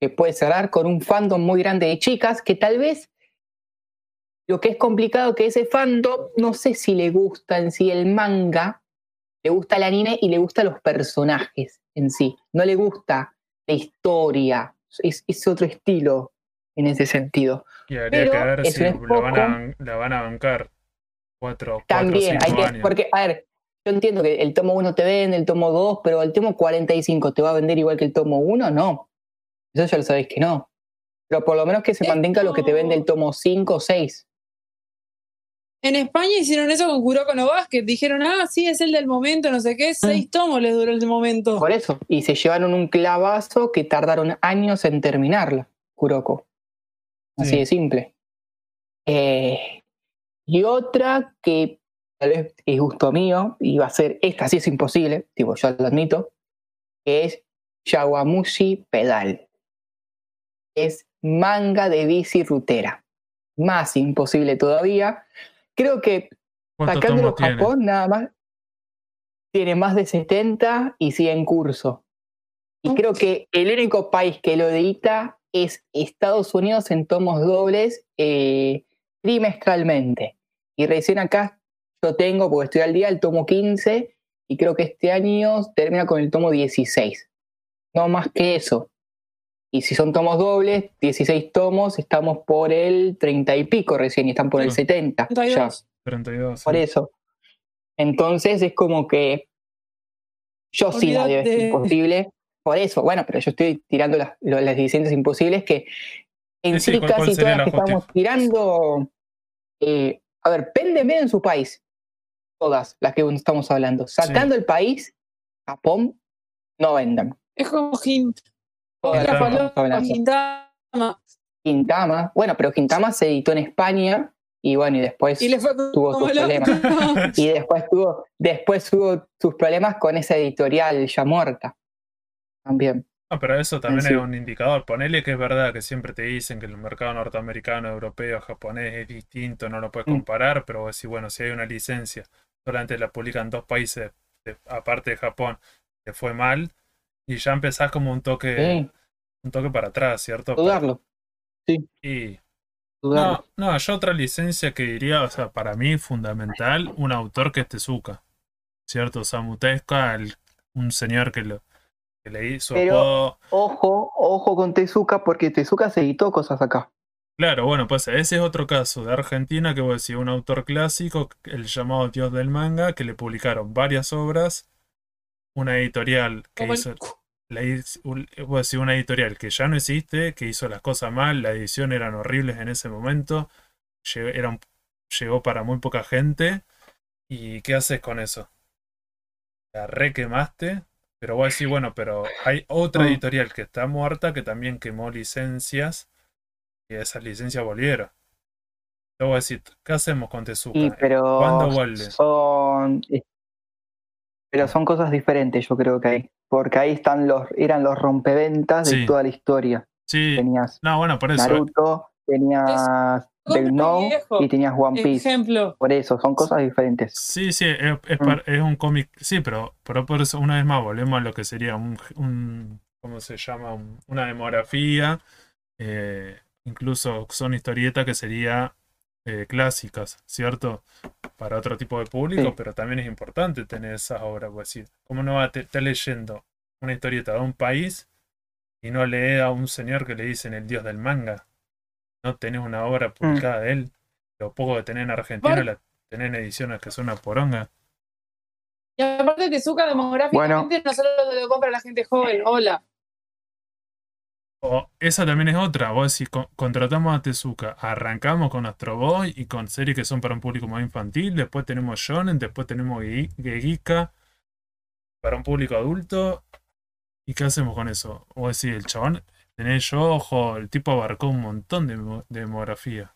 que puede cerrar con un fandom muy grande de chicas, que tal vez lo que es complicado que ese fandom, no sé si le gusta en sí el manga, le gusta el anime y le gusta los personajes en sí, no le gusta la historia, es otro estilo en ese sentido. Y habría que ver si la van, a, la van a bancar cuatro, También, cuatro, hay que, porque, a ver, yo entiendo que el tomo 1 te vende, el tomo 2, pero el tomo 45 te va a vender igual que el tomo 1, no. Eso ya lo sabéis que no. Pero por lo menos que se mantenga lo que te vende el tomo 5 o 6. En España hicieron eso con Kuroko no Basket. Dijeron, ah, sí, es el del momento, no sé qué. Seis mm. tomos les duró el momento. Por eso. Y se llevaron un clavazo que tardaron años en terminarla, Kuroko. Así de simple. Eh, y otra que tal vez es gusto mío, y va a ser, esta sí es imposible, tipo, yo lo admito, que es Yawamushi Pedal. Es manga de bici rutera. Más imposible todavía. Creo que sacándolo Japón nada más tiene más de 70 y sigue en curso. Y creo que el único país que lo edita es Estados Unidos en tomos dobles eh, trimestralmente. Y recién acá yo tengo, porque estoy al día, el tomo 15 y creo que este año termina con el tomo 16. No más que eso. Y si son tomos dobles, 16 tomos, estamos por el 30 y pico recién y están por el 70. 32. 32 Por eso. Entonces es como que yo sí la veo, es imposible. Por eso, bueno, pero yo estoy tirando las, las licencias imposibles que en sí, casi todas las que estamos tirando. Eh, a ver, péndeme en su país. Todas las que estamos hablando. Sacando el país, Japón, no vendan. Es como Gintama. Gintama. Bueno, pero Gintama se editó en España y bueno, y después tuvo sus problemas. y después tuvo, después tuvo sus problemas con esa editorial ya muerta también. No, pero eso también es un indicador. Ponele que es verdad que siempre te dicen que el mercado norteamericano, europeo, japonés es distinto, no lo puedes mm. comparar, pero si bueno, si hay una licencia, solamente la publican dos países aparte de Japón, te fue mal y ya empezás como un toque, un toque para atrás, ¿cierto? Dudarlo. Sí. Y no, no, yo otra licencia que diría, o sea, para mí fundamental, un autor que es Tezuka. ¿Cierto? Samutesca, un señor que, lo, que le hizo. Pero, ojo, ojo con Tezuka, porque Tezuka se editó cosas acá. Claro, bueno, pues ese es otro caso de Argentina que voy a decir, un autor clásico, el llamado Dios del Manga, que le publicaron varias obras, una editorial que hizo, la, voy a decir, una editorial que ya no existe, que hizo las cosas mal, la edición eran horribles en ese momento, llegó, llegó para muy poca gente, ¿y qué haces con eso? La requemaste, pero voy a decir, bueno, pero hay otra mm. editorial que está muerta que también quemó licencias y esas licencias volvieron. Luego voy a decir, ¿qué hacemos con Tezuka? pero ¿Cuándo vuelve? Son... Pero son cosas diferentes, yo creo que hay. Porque ahí están los, eran los rompeventas de toda la historia. Sí. Tenías no, bueno, por eso. Naruto, tenías Del No y tenías One Piece. Ejemplo. Por eso, son cosas diferentes. Sí, sí, es, es, mm. un cómic. Sí, pero, pero por eso, una vez más, volvemos a lo que sería un. un ¿Cómo se llama? una demografía. Eh, incluso son historietas que serían eh, clásicas, ¿cierto? Para otro tipo de público, pero también es importante tener esas obras, pues decir, ¿cómo no va a estar leyendo una historieta de un país y no lee a un señor que le dicen el dios del manga? No tenés una obra mm. publicada de él, lo poco que tenés en Argentina, la tenés en ediciones que son una poronga. Y aparte Tezuka demográficamente no solo lo compra la gente joven, hola esa también es otra. Vos decís, contratamos a Tezuka, arrancamos con Astro Boy y con series que son para un público más infantil. Después tenemos Shonen, después tenemos Geika para un público adulto. ¿Y qué hacemos con eso? Vos decís, el chabón, tenés yo, ojo, el tipo abarcó un montón de, demografía.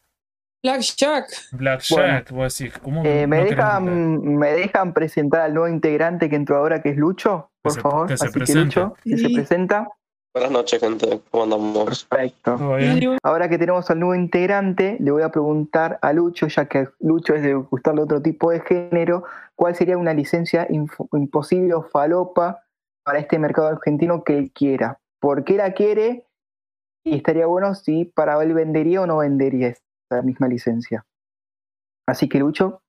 Black Jack. Black Jack, vos decís, ¿cómo eh, me, dejan, ¿Me dejan presentar al nuevo integrante que entró ahora, que es Lucho? Por favor. Que se presenta. que se presenta. Buenas noches, gente. ¿Cómo andamos? Perfecto. Ahora que tenemos al nuevo integrante, le voy a preguntar a Lucho, ya que Lucho es de gustarle otro tipo de género, ¿cuál sería una licencia imposible o falopa para este mercado argentino que él quiera? ¿Por qué la quiere? Y estaría bueno si para él vendería o no vendería esta misma licencia. Así que, Lucho.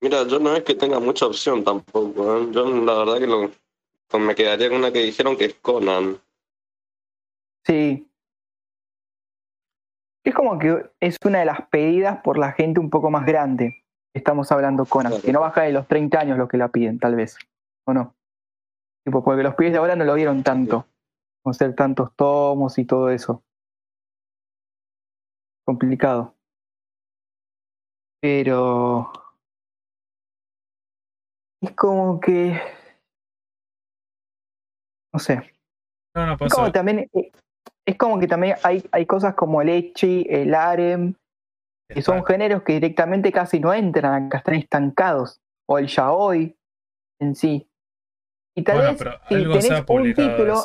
Mira, yo no es que tenga mucha opción tampoco. ¿eh? Yo la verdad que lo, pues me quedaría con una que dijeron que es Conan. Sí. Es como que es una de las pedidas por la gente un poco más grande. Estamos hablando Conan, que no baja de los 30 años lo que la piden, tal vez. ¿O no? Tipo, porque los pibes de ahora no lo vieron tanto. Con ser tantos tomos y todo eso. Complicado. Pero. Es como que no sé. No, no es como también eh, es como que también hay, hay cosas como el Echi, el Arem, que son géneros que directamente casi no entran acá, están estancados. O el Yaoi en sí. Y tal vez si tenés un título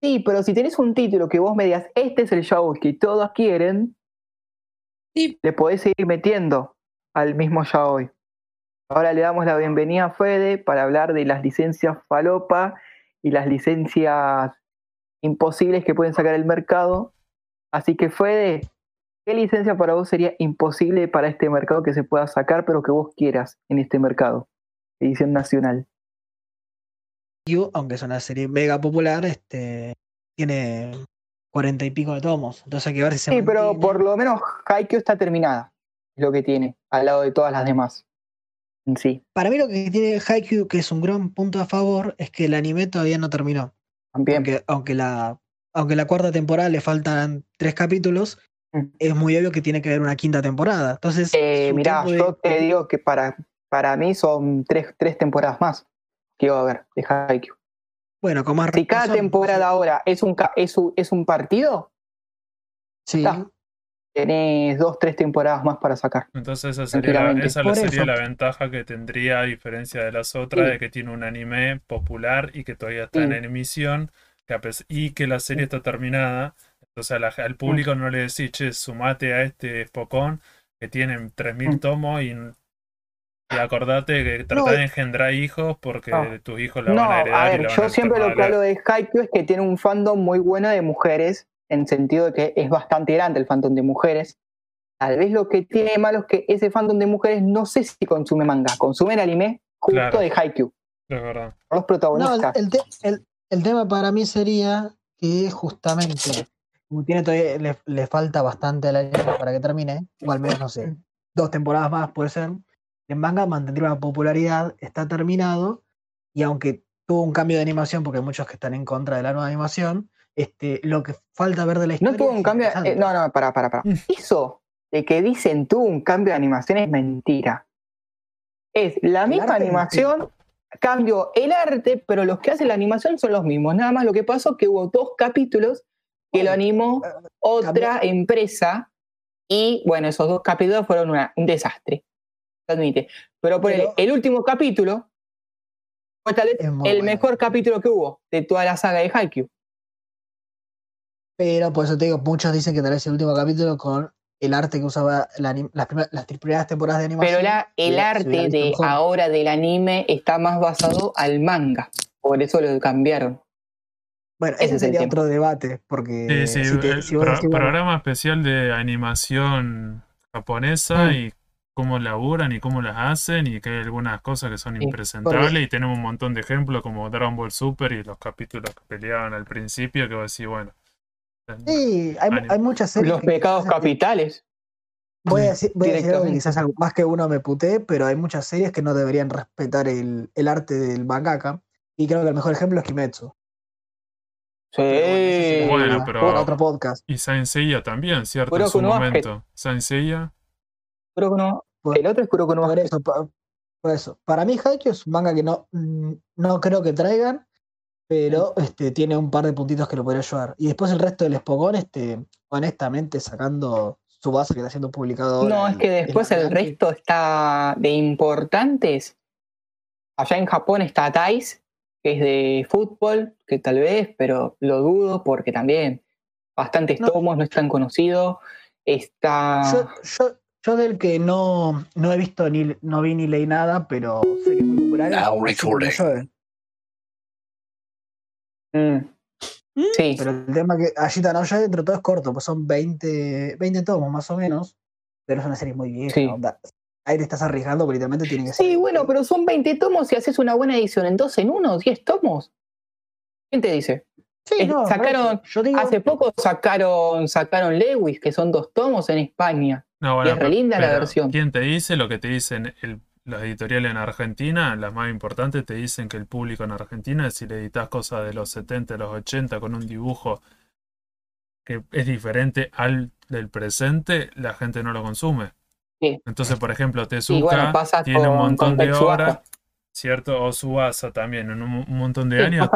Sí, pero si tenés un título que vos me digas, este es el Yaoi que todos quieren, le podés seguir metiendo al mismo Yaoi. Ahora le damos la bienvenida a Fede para hablar de las licencias Falopa y las licencias imposibles que pueden sacar el mercado. Así que Fede, ¿qué licencia para vos sería imposible para este mercado que se pueda sacar, pero que vos quieras en este mercado? Edición nacional. Aunque es una serie mega popular, este, tiene cuarenta y pico de tomos. Entonces hay que ver si se Sí, pero por lo menos Haikyuu está terminada. Es lo que tiene, al lado de todas las demás. Sí. Para mí lo que tiene Haikyuu, que es un gran punto a favor, es que el anime todavía no terminó. Aunque, aunque, la, aunque la cuarta temporada le faltan tres capítulos, mm. es muy obvio que tiene que haber una quinta temporada. Entonces, eh, mirá, yo te digo que para, para mí son tres, tres temporadas más que va a haber de Haikyuu. Bueno, con más Si cada temporada ahora es un, es un, es un partido, sí. tenés dos, tres temporadas más para sacar. Entonces esa sería, esa sería la ventaja que tendría, a diferencia de las otras, de que tiene un anime popular y que todavía está en emisión y que la serie está terminada. Entonces al público no le decís, che, sumate a este Spokon que tienen 3.000 tomos y Y acordate que trata de engendrar hijos porque tus hijos la no, van a heredar. A ver, y la yo siempre lo que hablo de Haikyuu es que tiene un fandom muy bueno de mujeres, en sentido de que es bastante grande el fandom de mujeres. Tal vez lo que tiene malo es que ese fandom de mujeres no sé si consume manga, consume el anime justo de Haikyuu. Es verdad. Los protagonistas. No, el, tema para mí sería que justamente, tiene todavía, le, falta bastante a la para que termine, o al menos, no sé, dos temporadas más puede ser, en manga mantendría una popularidad, está terminado, y aunque tuvo un cambio de animación, porque hay muchos que están en contra de la nueva animación, este, lo que falta ver de la historia. No tuvo un cambio. Eh, no, no, para, para, para. Eso de que dicen tuvo un cambio de animación es mentira. Es la misma animación, cambio el arte, pero los que hacen la animación son los mismos. Nada más lo que pasó que hubo dos capítulos que lo animó eh, otra empresa y bueno, esos dos capítulos fueron un desastre. Admite. Pero por el, último capítulo fue tal vez el mejor capítulo que hubo de toda la saga de Haikyuu. Pero por eso te digo, muchos dicen que tal vez el último capítulo con el arte que usaba las, las, primeras temporadas de animación. Pero el arte de ahora del anime está más basado al manga. Por eso lo cambiaron. Bueno, ese, sería otro debate, porque... Sí, sí, el programa especial de animación japonesa mm. y cómo laburan y cómo las hacen y que hay algunas cosas que son impresentables y tenemos un montón de ejemplos como Dragon Ball Super y los capítulos que peleaban al principio que vos decís, bueno, Sí, hay, hay muchas series. Los pecados capitales. Voy a decir, voy a decir algo quizás más que uno me puté, pero hay muchas series que no deberían respetar el, el arte del mangaka. Y creo que el mejor ejemplo es Kimetsu. Sí. Bueno, pero. Otro podcast. Y Saint Seiya también, ¿cierto? en su momento. Saint Seiya. no. El otro es Kuroko no por eso, por, eso. Para mí, Haikyuu es un manga que no, mm, no creo que traigan pero este, tiene un par de puntitos que lo podría ayudar. Y después el resto del Espogón, este, honestamente, sacando su base que está siendo publicado No, es que después el resto está de importantes. Allá en Japón está Tais, que es de fútbol, que tal vez, pero lo dudo porque también bastantes tomos, no es tan conocido. Está. Yo, yo, del que no, no he visto ni no vi ni leí nada, pero sé que es muy popular. Mm. Sí. Pero el tema es que Ashita no ya dentro de todo es corto, pues son 20, 20 tomos más o menos, pero es una serie muy vieja. Ahí te estás arriesgando, pero literalmente tiene que ser. Sí, bueno, pero son 20 tomos y haces una buena edición en dos en uno, 10 tomos. ¿Quién te dice? Sí, no, sacaron, hace poco sacaron, sacaron Lewis, que son dos tomos en España. No, y es re linda la versión. ¿Quién te dice lo que te dicen el las editoriales en Argentina, las más importantes, te dicen que el público en Argentina, si le editas cosas de los 70, los 80 con un dibujo que es diferente al del presente, la gente no lo consume. Entonces, por ejemplo, Tezuka tiene un montón de obras, ¿cierto? O Subasa también, en un, montón de años.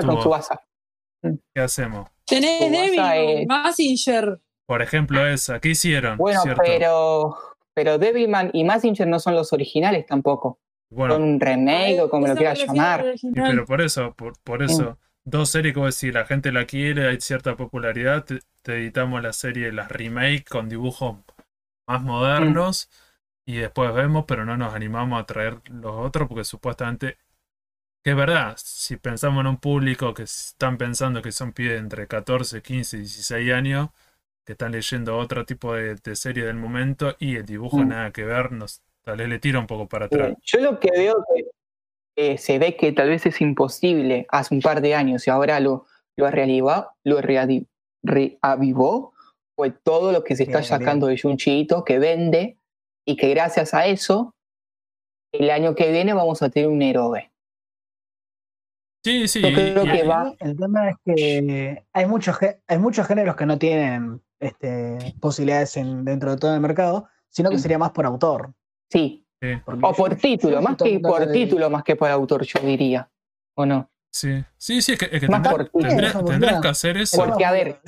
¿Qué hacemos? Tenés Devil, Massinger. Por ejemplo, esa. ¿Qué hicieron? Bueno, pero pero Devilman y Massinger no son los originales tampoco. son un remake o como lo quieras llamar. pero por eso, por, eso, dos series como si la gente la quiere, hay cierta popularidad, te, editamos la serie, las remake con dibujos más modernos y después vemos, pero no nos animamos a traer los otros porque supuestamente que es verdad, si pensamos en un público que están pensando que son pibes entre 14, 15 y 16 años, que están leyendo otro tipo de, serie del momento y el dibujo mm. nada que ver, nos, tal vez le tira un poco para atrás. yo lo que veo que se ve que tal vez es imposible hace un par de años y ahora lo, lo, reavivó, lo reavivó, fue todo lo que se está sacando de Junchito, que vende y que gracias a eso el año que viene vamos a tener un héroe. Sí, sí. El tema es que hay muchos, hay muchos géneros que no tienen este, posibilidades en, dentro de todo el mercado, sino que sería más por autor. Sí. O por título, más que por título, más que por autor, yo diría. ¿O no? Sí, sí, sí, es que, es que tendrás, que hacer eso. Porque, a ver,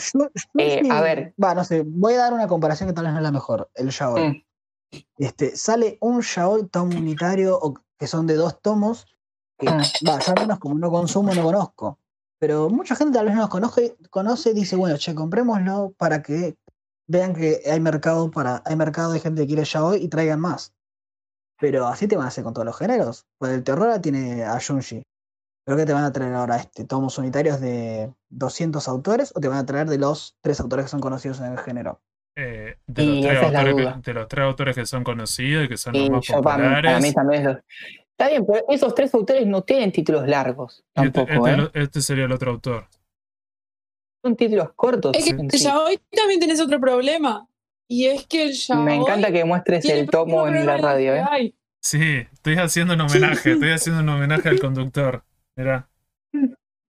eh, a ver. Va, no sé, voy a dar una comparación que tal vez no es la mejor, el yaoi. Mm. Este, sale un yaoi tomo unitario que son de dos tomos, que, mm. va, yo al menos como no consumo, no conozco. Pero mucha gente tal vez no los conoce, conoce y dice, bueno, che, comprémoslo para que vean que hay mercado para, hay mercado de gente que quiere ya hoy y traigan más. Pero así te van a hacer con todos los géneros. Pues el terror tiene a Junji. ¿Pero qué te van a traer ahora? Este, ¿Tomos unitarios de 200 autores o te van a traer de los tres autores que son conocidos en el género? Eh, de, los tres autores que, de, los tres autores que, son conocidos y que son los más populares. Para mí, también es Está bien, pero esos tres autores no tienen títulos largos. Este, tampoco, este, ¿eh? este, sería el otro autor. Son títulos cortos. Es que el yaoi también tenés otro problema. Y es que el yaoi. Me encanta que muestres el tomo en la radio, ¿eh? Sí, estoy haciendo un homenaje, estoy haciendo un homenaje al conductor. Mira.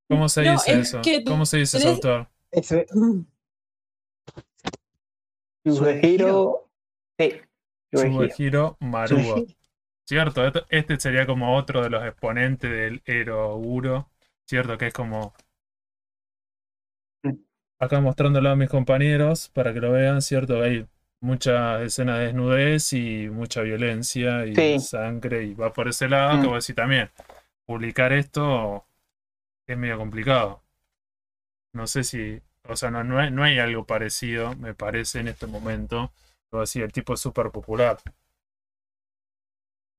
¿Cómo se dice eso? ¿Cómo se dice ese autor? Ese. Sí. Yugehiro Maruo. Cierto, este sería como otro de los exponentes del Uro. Cierto, que es como. Acá mostrándolo a mis compañeros para que lo vean, cierto, hay muchas escenas de desnudez y mucha violencia y sangre y va por ese lado, que voy a decir también, publicar esto es medio complicado. No sé si, o sea, no, no, hay, no hay algo parecido, me parece, en este momento. Voy a decir, el tipo es súper popular.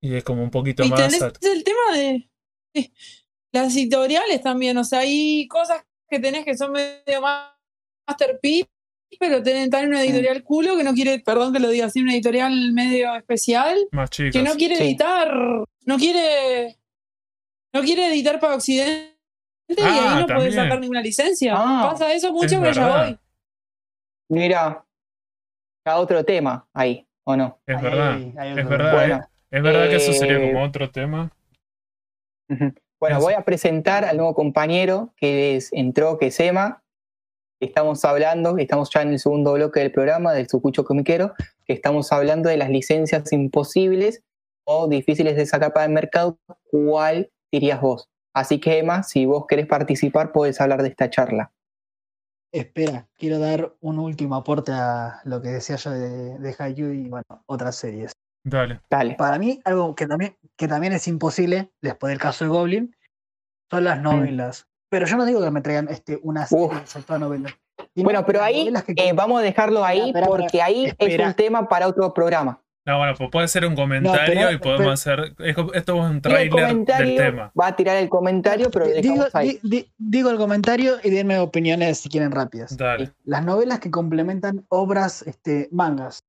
Y es como un poquito y más. Tenés el tema de, las editoriales también. O sea, hay cosas que tenés que son medio masterpiece, pero tienen tan una editorial culo que no quiere, perdón que lo diga así, una editorial medio especial. Más Que no quiere editar. No quiere. No quiere editar para Occidente y ahí ah, no puede sacar ninguna licencia. Ah, Pasa eso mucho, pero ya voy. Mira, a otro tema ahí, ¿o no? Es verdad, es verdad. Es verdad que eso sería como eh, otro tema. Bueno, voy a presentar al nuevo compañero que entró, que es Emma. Estamos hablando, estamos ya en el segundo bloque del programa del Sucucho Comiquero, que estamos hablando de las licencias imposibles o difíciles de sacar para el mercado. ¿Cuál dirías vos? Así que, Emma, si vos querés participar, puedes hablar de esta charla. Espera, quiero dar un último aporte a lo que decía yo de, de y bueno, otras series. Dale. Dale. Para mí, algo que también, que también es imposible, después del caso de Goblin, son las mm. novelas. Pero yo no digo que me traigan este, una de novelas. Bueno, pero ahí eh, vamos a dejarlo ahí porque ahí es un tema para otro programa. No, bueno, pues puede ser un comentario y podemos hacer. Esto es un trailer del tema. Va a tirar el comentario, pero digo, ahí. digo el comentario y denme opiniones si quieren rápidas. Dale. Las novelas que complementan obras, este, mangas.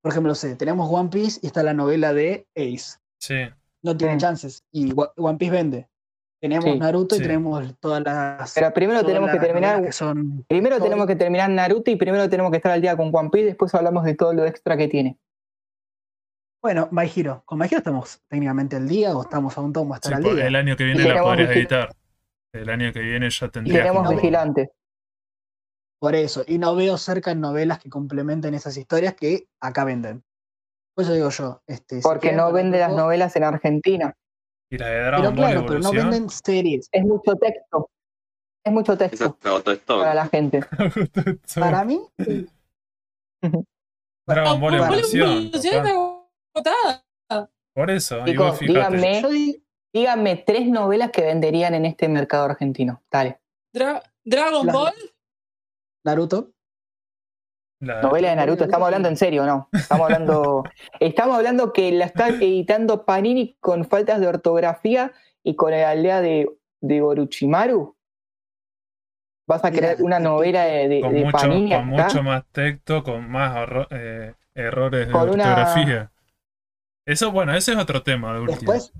Por ejemplo, sé, tenemos One Piece y está la novela de Ace. Sí. No tiene chances. Y One Piece vende. Tenemos Naruto y tenemos todas las. Pero primero tenemos que terminar. primero tenemos que terminar Naruto y primero tenemos que estar al día con One Piece. Después hablamos de todo lo extra que tiene. Bueno, My Hero. Con My Hero estamos técnicamente al día o estamos a un tomo hasta el día. El año que viene la podrías editar. El año que viene ya tendrías. Y tenemos vigilantes. Por eso, y no veo cerca en novelas que complementen esas historias que acá venden. Por eso digo yo. Este, Porque no vende las novelas en Argentina. Y la de Dragon pero claro, pero no venden series. Es mucho texto. Es mucho texto para la gente. para mí. Dragon Ball Evolución. Por eso, díganme, díganme tres novelas que venderían en este mercado argentino. Dale. Dragon Ball. Naruto. Novela de Naruto, estamos hablando en serio, ¿no? Estamos hablando, estamos hablando que la está editando Panini con faltas de ortografía y con la aldea de, de Orochimaru. ¿Vas a crear una novela de, con mucho, Panini? Con mucho más texto, con más eh, errores de ortografía. Eso, bueno, ese es otro tema. De después,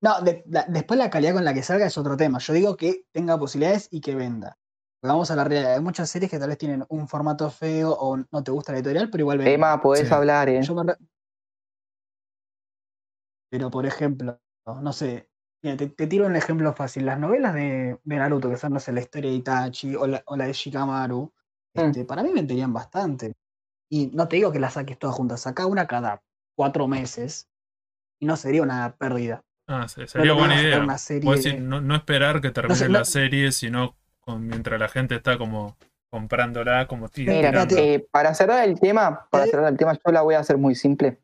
no, después la calidad con la que salga es otro tema. Yo digo que tenga posibilidades y que venda vamos a la realidad. Hay muchas series que tal vez tienen un formato feo o no te gusta la editorial, pero igual. Emma, podés hablar, ¿eh? Pero, por ejemplo, no sé. te, tiro un ejemplo fácil. Las novelas de, Naruto, que son, no sé, la historia de Itachi o la, de Shikamaru, mm. este, para mí venderían bastante. Y no te digo que las saques todas juntas, saca una cada cuatro meses y no sería una pérdida. Ah, sería buena idea. no, esperar que termine la serie, sino mientras la gente está como comprándola como Mira, eh, para cerrar el tema, para ¿Eh? cerrar el tema, yo la voy a hacer muy simple.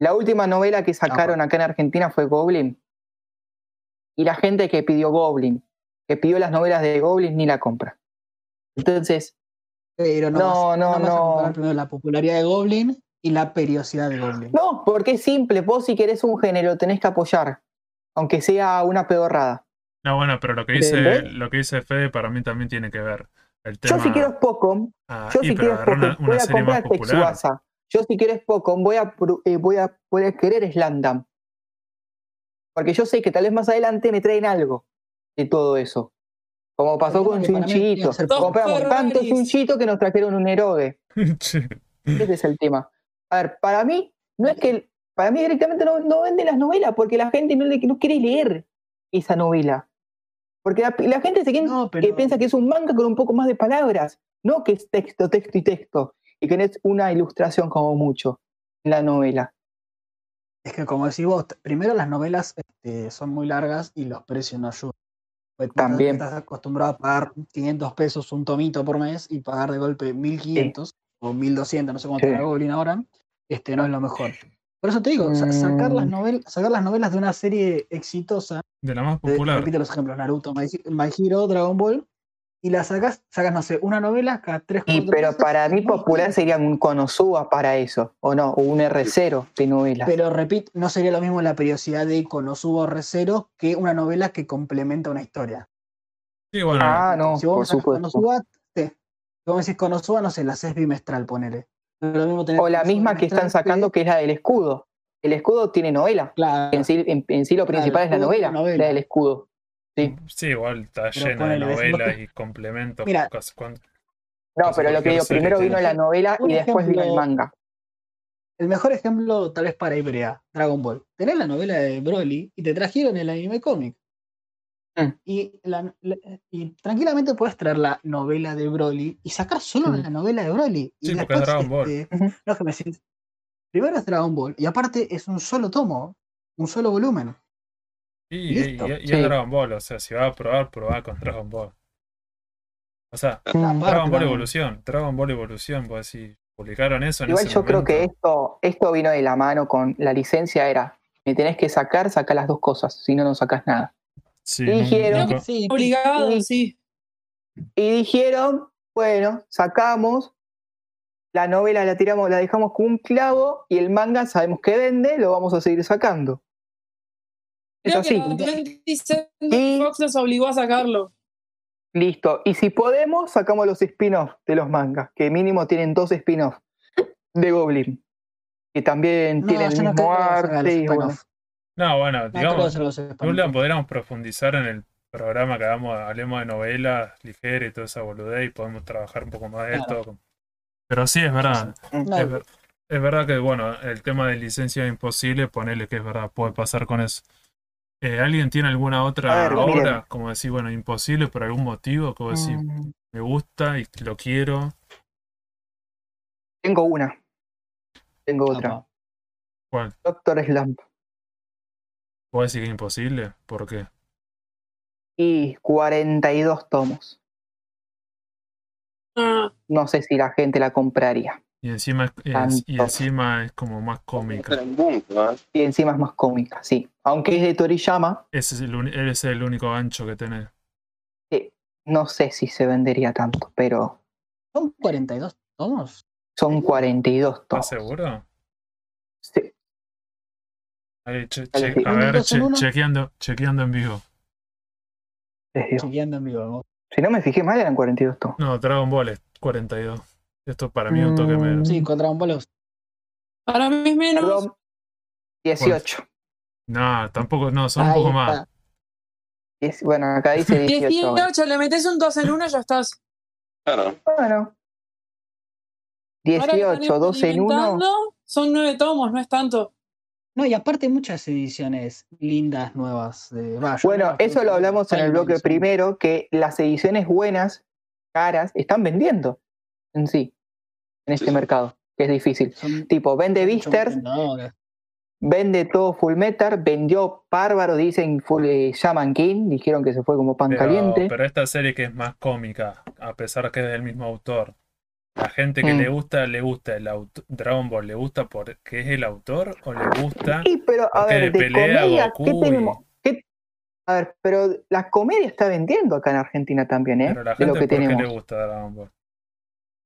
La última novela que sacaron acá en Argentina fue Goblin. Y la gente que pidió Goblin, que pidió las novelas de Goblin, ni la compra. Entonces. Pero no, no, no. no, la popularidad de Goblin y la periodicidad de Goblin. No, porque es simple. Vos si querés un género tenés que apoyar, aunque sea una pedorrada. No, bueno, pero lo que dice, lo que dice Fede para mí también tiene que ver. El tema... Yo si quiero Pokémon, ah, yo si quiero Pokémon, voy a comprar Texuasa. Yo si quiero Pokémon, voy a, eh, voy a poder querer Slandam. Porque yo sé que tal vez más adelante me traen algo de todo eso. Como pasó con Chunchito. Compramos tanto Chunchito que nos trajeron un Eroge. Ese es el tema. A ver, para mí, no es que. Para mí directamente no, no venden las novelas porque la gente no, le, no quiere leer esa novela. Porque la, gente se que piensa que es un manga con un poco más de palabras, no que es texto, texto y texto, y que no es una ilustración como mucho en la novela. Es que como decís vos, primero las novelas este, son muy largas y los precios no ayudan. Pues También. Estás acostumbrado a pagar 500 pesos un tomito por mes y pagar de golpe 1500 o 1200, no sé cuánto sí. Goblin ahora, este no es lo mejor. Por eso te digo, sacar, las mm. novelas, sacar las novelas de una serie exitosa. De la más popular. repite los ejemplos: Naruto, My, Hero, Dragon Ball. Y la sacas, sacas, no sé, una novela cada tres y, Pero para mí popular sería un Konosuba para eso, o no, o un R0 de novela. Pero repito, no sería lo mismo la periodicidad de Konosuba o R0 que una novela que complementa una historia. Sí, bueno. Ah, no, si vos por supuesto. Konosuba, te, si vos decís Konosuba, no sé, la haces bimestral, ponele o la misma que están sacando, que es la del escudo. El escudo tiene novela. En, sí, en, sí lo principal es la novela, la del escudo. Sí, sí igual está llena de novelas y complementos. no, pero lo que digo, primero vino la novela y después vino el manga. El mejor ejemplo, tal vez para Ibrea, Dragon Ball. Tenés la novela de Broly y te trajeron el anime cómic. Mm. Y, y, tranquilamente puedes traer la novela de Broly y sacar solo la novela de Broly. Sí, porque es Dragon Ball. Este, primero es Dragon Ball y aparte es un solo tomo, un solo volumen. y, y, es Dragon Ball, o sea, si vas a probar, probá con Dragon Ball. O sea, Dragon Ball Evolución, Dragon Ball Evolución, pues si publicaron eso. Igual yo creo que esto, esto vino de la mano con la licencia, era, me tenés que sacar, saca las dos cosas, si no, no sacas nada y dijeron, sí, obligado, sí. Y dijeron, bueno, sacamos la novela, la tiramos, la dejamos con un clavo y el manga sabemos que vende, lo vamos a seguir sacando. Es así. y Fox nos obligó a sacarlo. Listo. Y si podemos, sacamos los spin-offs de los mangas, que mínimo tienen dos spin-offs de Goblin. Que también tienen el mismo arte. No, bueno, digamos, podríamos profundizar en el programa que hagamos, hablemos de novelas ligeras y toda esa boludez y podemos trabajar un poco más de esto. Pero sí, es verdad. Es, verdad que, bueno, el tema de licencia imposible, ponerle que es verdad, puede pasar con eso. Eh, ¿Alguien tiene alguna otra obra, como decir, bueno, imposible por algún motivo? Como decir, mm. me gusta y lo quiero. Tengo una. Tengo otra. ¿Cuál? Doctor Slump. ¿Puedo decir que es imposible? ¿Por qué? Y 42 tomos. Ah. No sé si la gente la compraría. Y encima es, y encima es como más cómica. Y encima es más cómica, sí. Aunque es de Toriyama. Ese es el, ese es el único gancho que tenés. no sé si se vendería tanto, pero. ¿Son 42 tomos? Son 42 tomos. ¿Estás seguro? Sí a ver, chequeando, chequeando en vivo. Chequeando en vivo. Si no me fijé mal, eran 42 No, Dragon Ball es 42. Esto para mí es un toque mm, menos. Sí, con Dragon Ball Para mí es menos. 18. No, tampoco, no, son un poco más. bueno, acá dice 18. 18, le metes un 2 en 1 y ya estás. Claro. Bueno. 18, 2 en 1. Son 9 tomos, no es tanto. No, y aparte muchas ediciones lindas, nuevas. De, bueno, eso lo hablamos en el bloque primero, que las ediciones buenas, caras, están vendiendo en sí, en este mercado, que es difícil. tipo, vende Visters, vende todo Full Metal, vendió Bárbaro, dicen Full eh, Shaman King, dijeron que se fue como pan caliente. Pero esta serie que es más cómica, a pesar que es del mismo autor. La gente que le mm. gusta, le gusta el auto, Dragon Ball, ¿le gusta porque es el autor o le gusta sí, pero, a ver, de comedia, ¿qué tenemos? A ver, pero la comedia está vendiendo acá en Argentina también, ¿eh? Pero la gente, de lo que ¿por tenemos. qué le gusta Dragon Ball?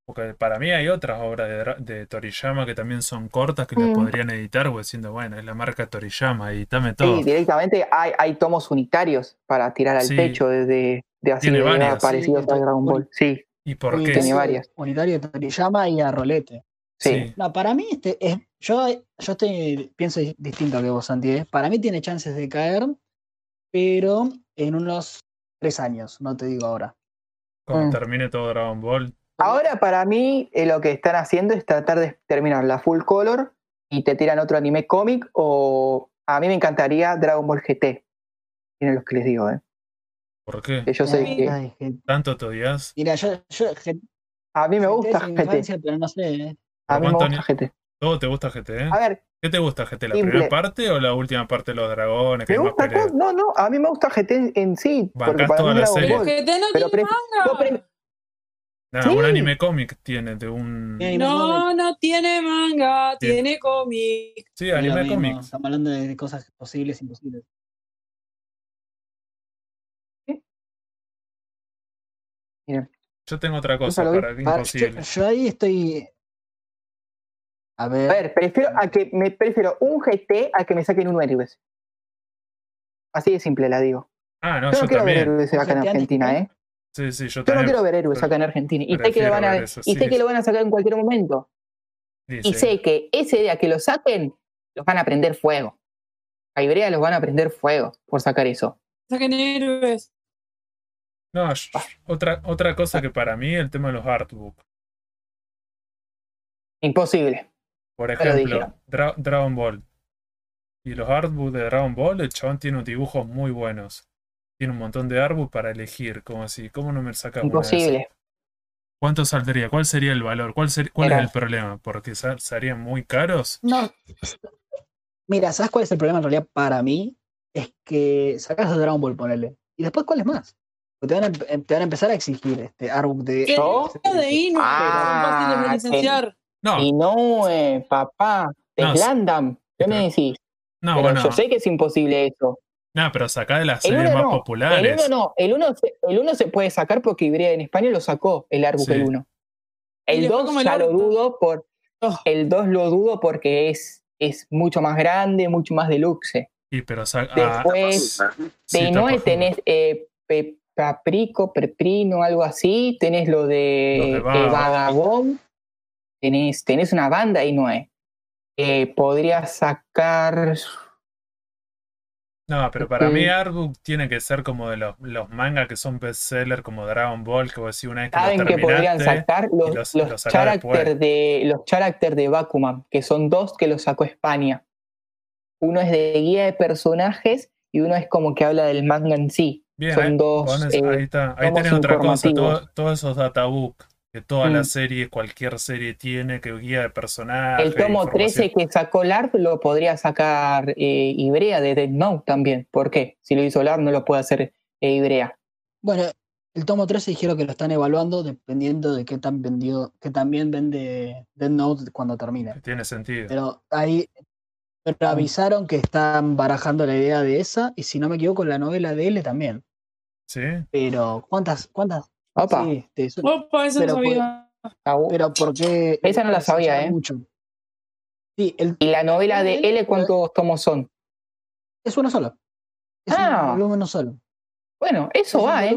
Porque para mí hay otras obras de, Toriyama que también son cortas que las mm. podrían editar, o diciendo, bueno, es la marca Toriyama, editame todo. Sí, directamente hay, hay tomos unitarios para tirar al pecho desde de así de parecidos a Dragon Ball. Sí. ¿Y por qué? Tiene varias. Unitario de Toriyama y a Rolete. Sí. No, para mí este es, yo, yo estoy, pienso distinto que vos, Santi. ¿eh? Para mí tiene chances de caer, pero en unos tres años, no te digo ahora. Cuando mm. termine todo Dragon Ball. Ahora para mí eh, lo que están haciendo es tratar de terminar la full color y te tiran otro anime cómic o a mí me encantaría Dragon Ball GT. Tienen los que les digo, ¿eh? ¿Por qué? yo sé que... ¿Tanto te odias? Mira, yo, yo a mí me gusta GT. pero no sé. ¿eh? A mí me gusta GT. ¿Todo te gusta GT? A ver. ¿Qué te gusta GT? ¿La primera parte o la última parte de los dragones? Me gusta no, no, a mí me gusta GT en, sí. Bancás toda la serie. GT no pero tiene manga. No, un anime cómic tiene de un. No, no tiene manga, tiene cómic. Sí, anime cómic. Estamos hablando de cosas posibles e Yo tengo otra cosa para imposible. Yo, ahí estoy. A ver. A ver, prefiero a que me prefiero un GT a que me saquen un héroes. Así de simple la digo. Ah, no, yo, no quiero ver héroes acá en Argentina, ¿eh? Sí, sí, yo, yo no quiero ver héroes acá en Argentina. Y sé que lo van a, y sé que lo van a sacar en cualquier momento. y sé que ese día que lo saquen, los van a prender fuego. A Ibrea los van a prender fuego por sacar eso. Saquen héroes. No, otra, otra cosa que para mí el tema de los artbooks. Imposible. Por ejemplo, Dragon Ball. Y los artbooks de Dragon Ball, el chabón tiene unos dibujos muy buenos. Tiene un montón de artbooks para elegir. Como así, ¿cómo no me saca Imposible. ¿Cuánto saldría? ¿Cuál sería el valor? ¿Cuál, cuál es el problema? ¿Porque serían muy caros? No. Mira, ¿sabes cuál es el problema en realidad para mí? Es que sacas de Dragon Ball, ponele. ¿Y después cuál es más? Te van, a, te van a empezar a exigir este artbook de. ¿Qué de Inu? Ah, de licenciar. No. Y no, eh, papá, de no, Glandam. ¿Qué me decís? No, pero bueno. Yo sé que es imposible eso. No, pero saca de las series más populares. El 1 no, el 1 se, el uno se puede sacar porque Ibrea en España lo sacó, el artbook el 1. El 2 ya lo dudo por. Oh. El 2 lo dudo porque es, es mucho más grande, mucho más deluxe. Y pero saca. Después, ah, de Inoue tenés eh, Caprico, Perprino, algo así. Tenés lo de, Vagabond. Tenés, tenés una banda y no es. Eh, podrías sacar. No, pero para mí Artbook tiene que ser como de los, los mangas que son bestseller como Dragon Ball, que vos decís una vez que ¿Saben que podrían sacar los, los, los de, los characters de Bakuman, que son dos que los sacó España. Uno es de guía de personajes y uno es como que habla del manga en sí. Bien, Son dos. ahí eh, está. Ahí tenés otra cosa. todos esos databook que toda la mm. serie, cualquier serie tiene, que guía de personajes. El tomo 13 que sacó LARP lo podría sacar eh, Ibrea de Dead Note también. ¿Por qué? Si lo hizo LARP no lo puede hacer eh, Ibrea. Bueno, el tomo 13 dijeron que lo están evaluando dependiendo de qué tan vendido, que también vende Dead Note cuando termine. Tiene sentido. Pero ahí pero avisaron que están barajando la idea de esa, y si no me equivoco, la novela de L también. Sí. Pero, ¿cuántas? ¿Cuántas? Opa. Sí, Opa, esa no sabía. pero porque. Esa no la sabía, ¿eh? Mucho. Sí, el, ¿Y la novela de L cuántos tomos son? Es una sola. Es ah. un volumen solo. Bueno, eso va, ¿eh?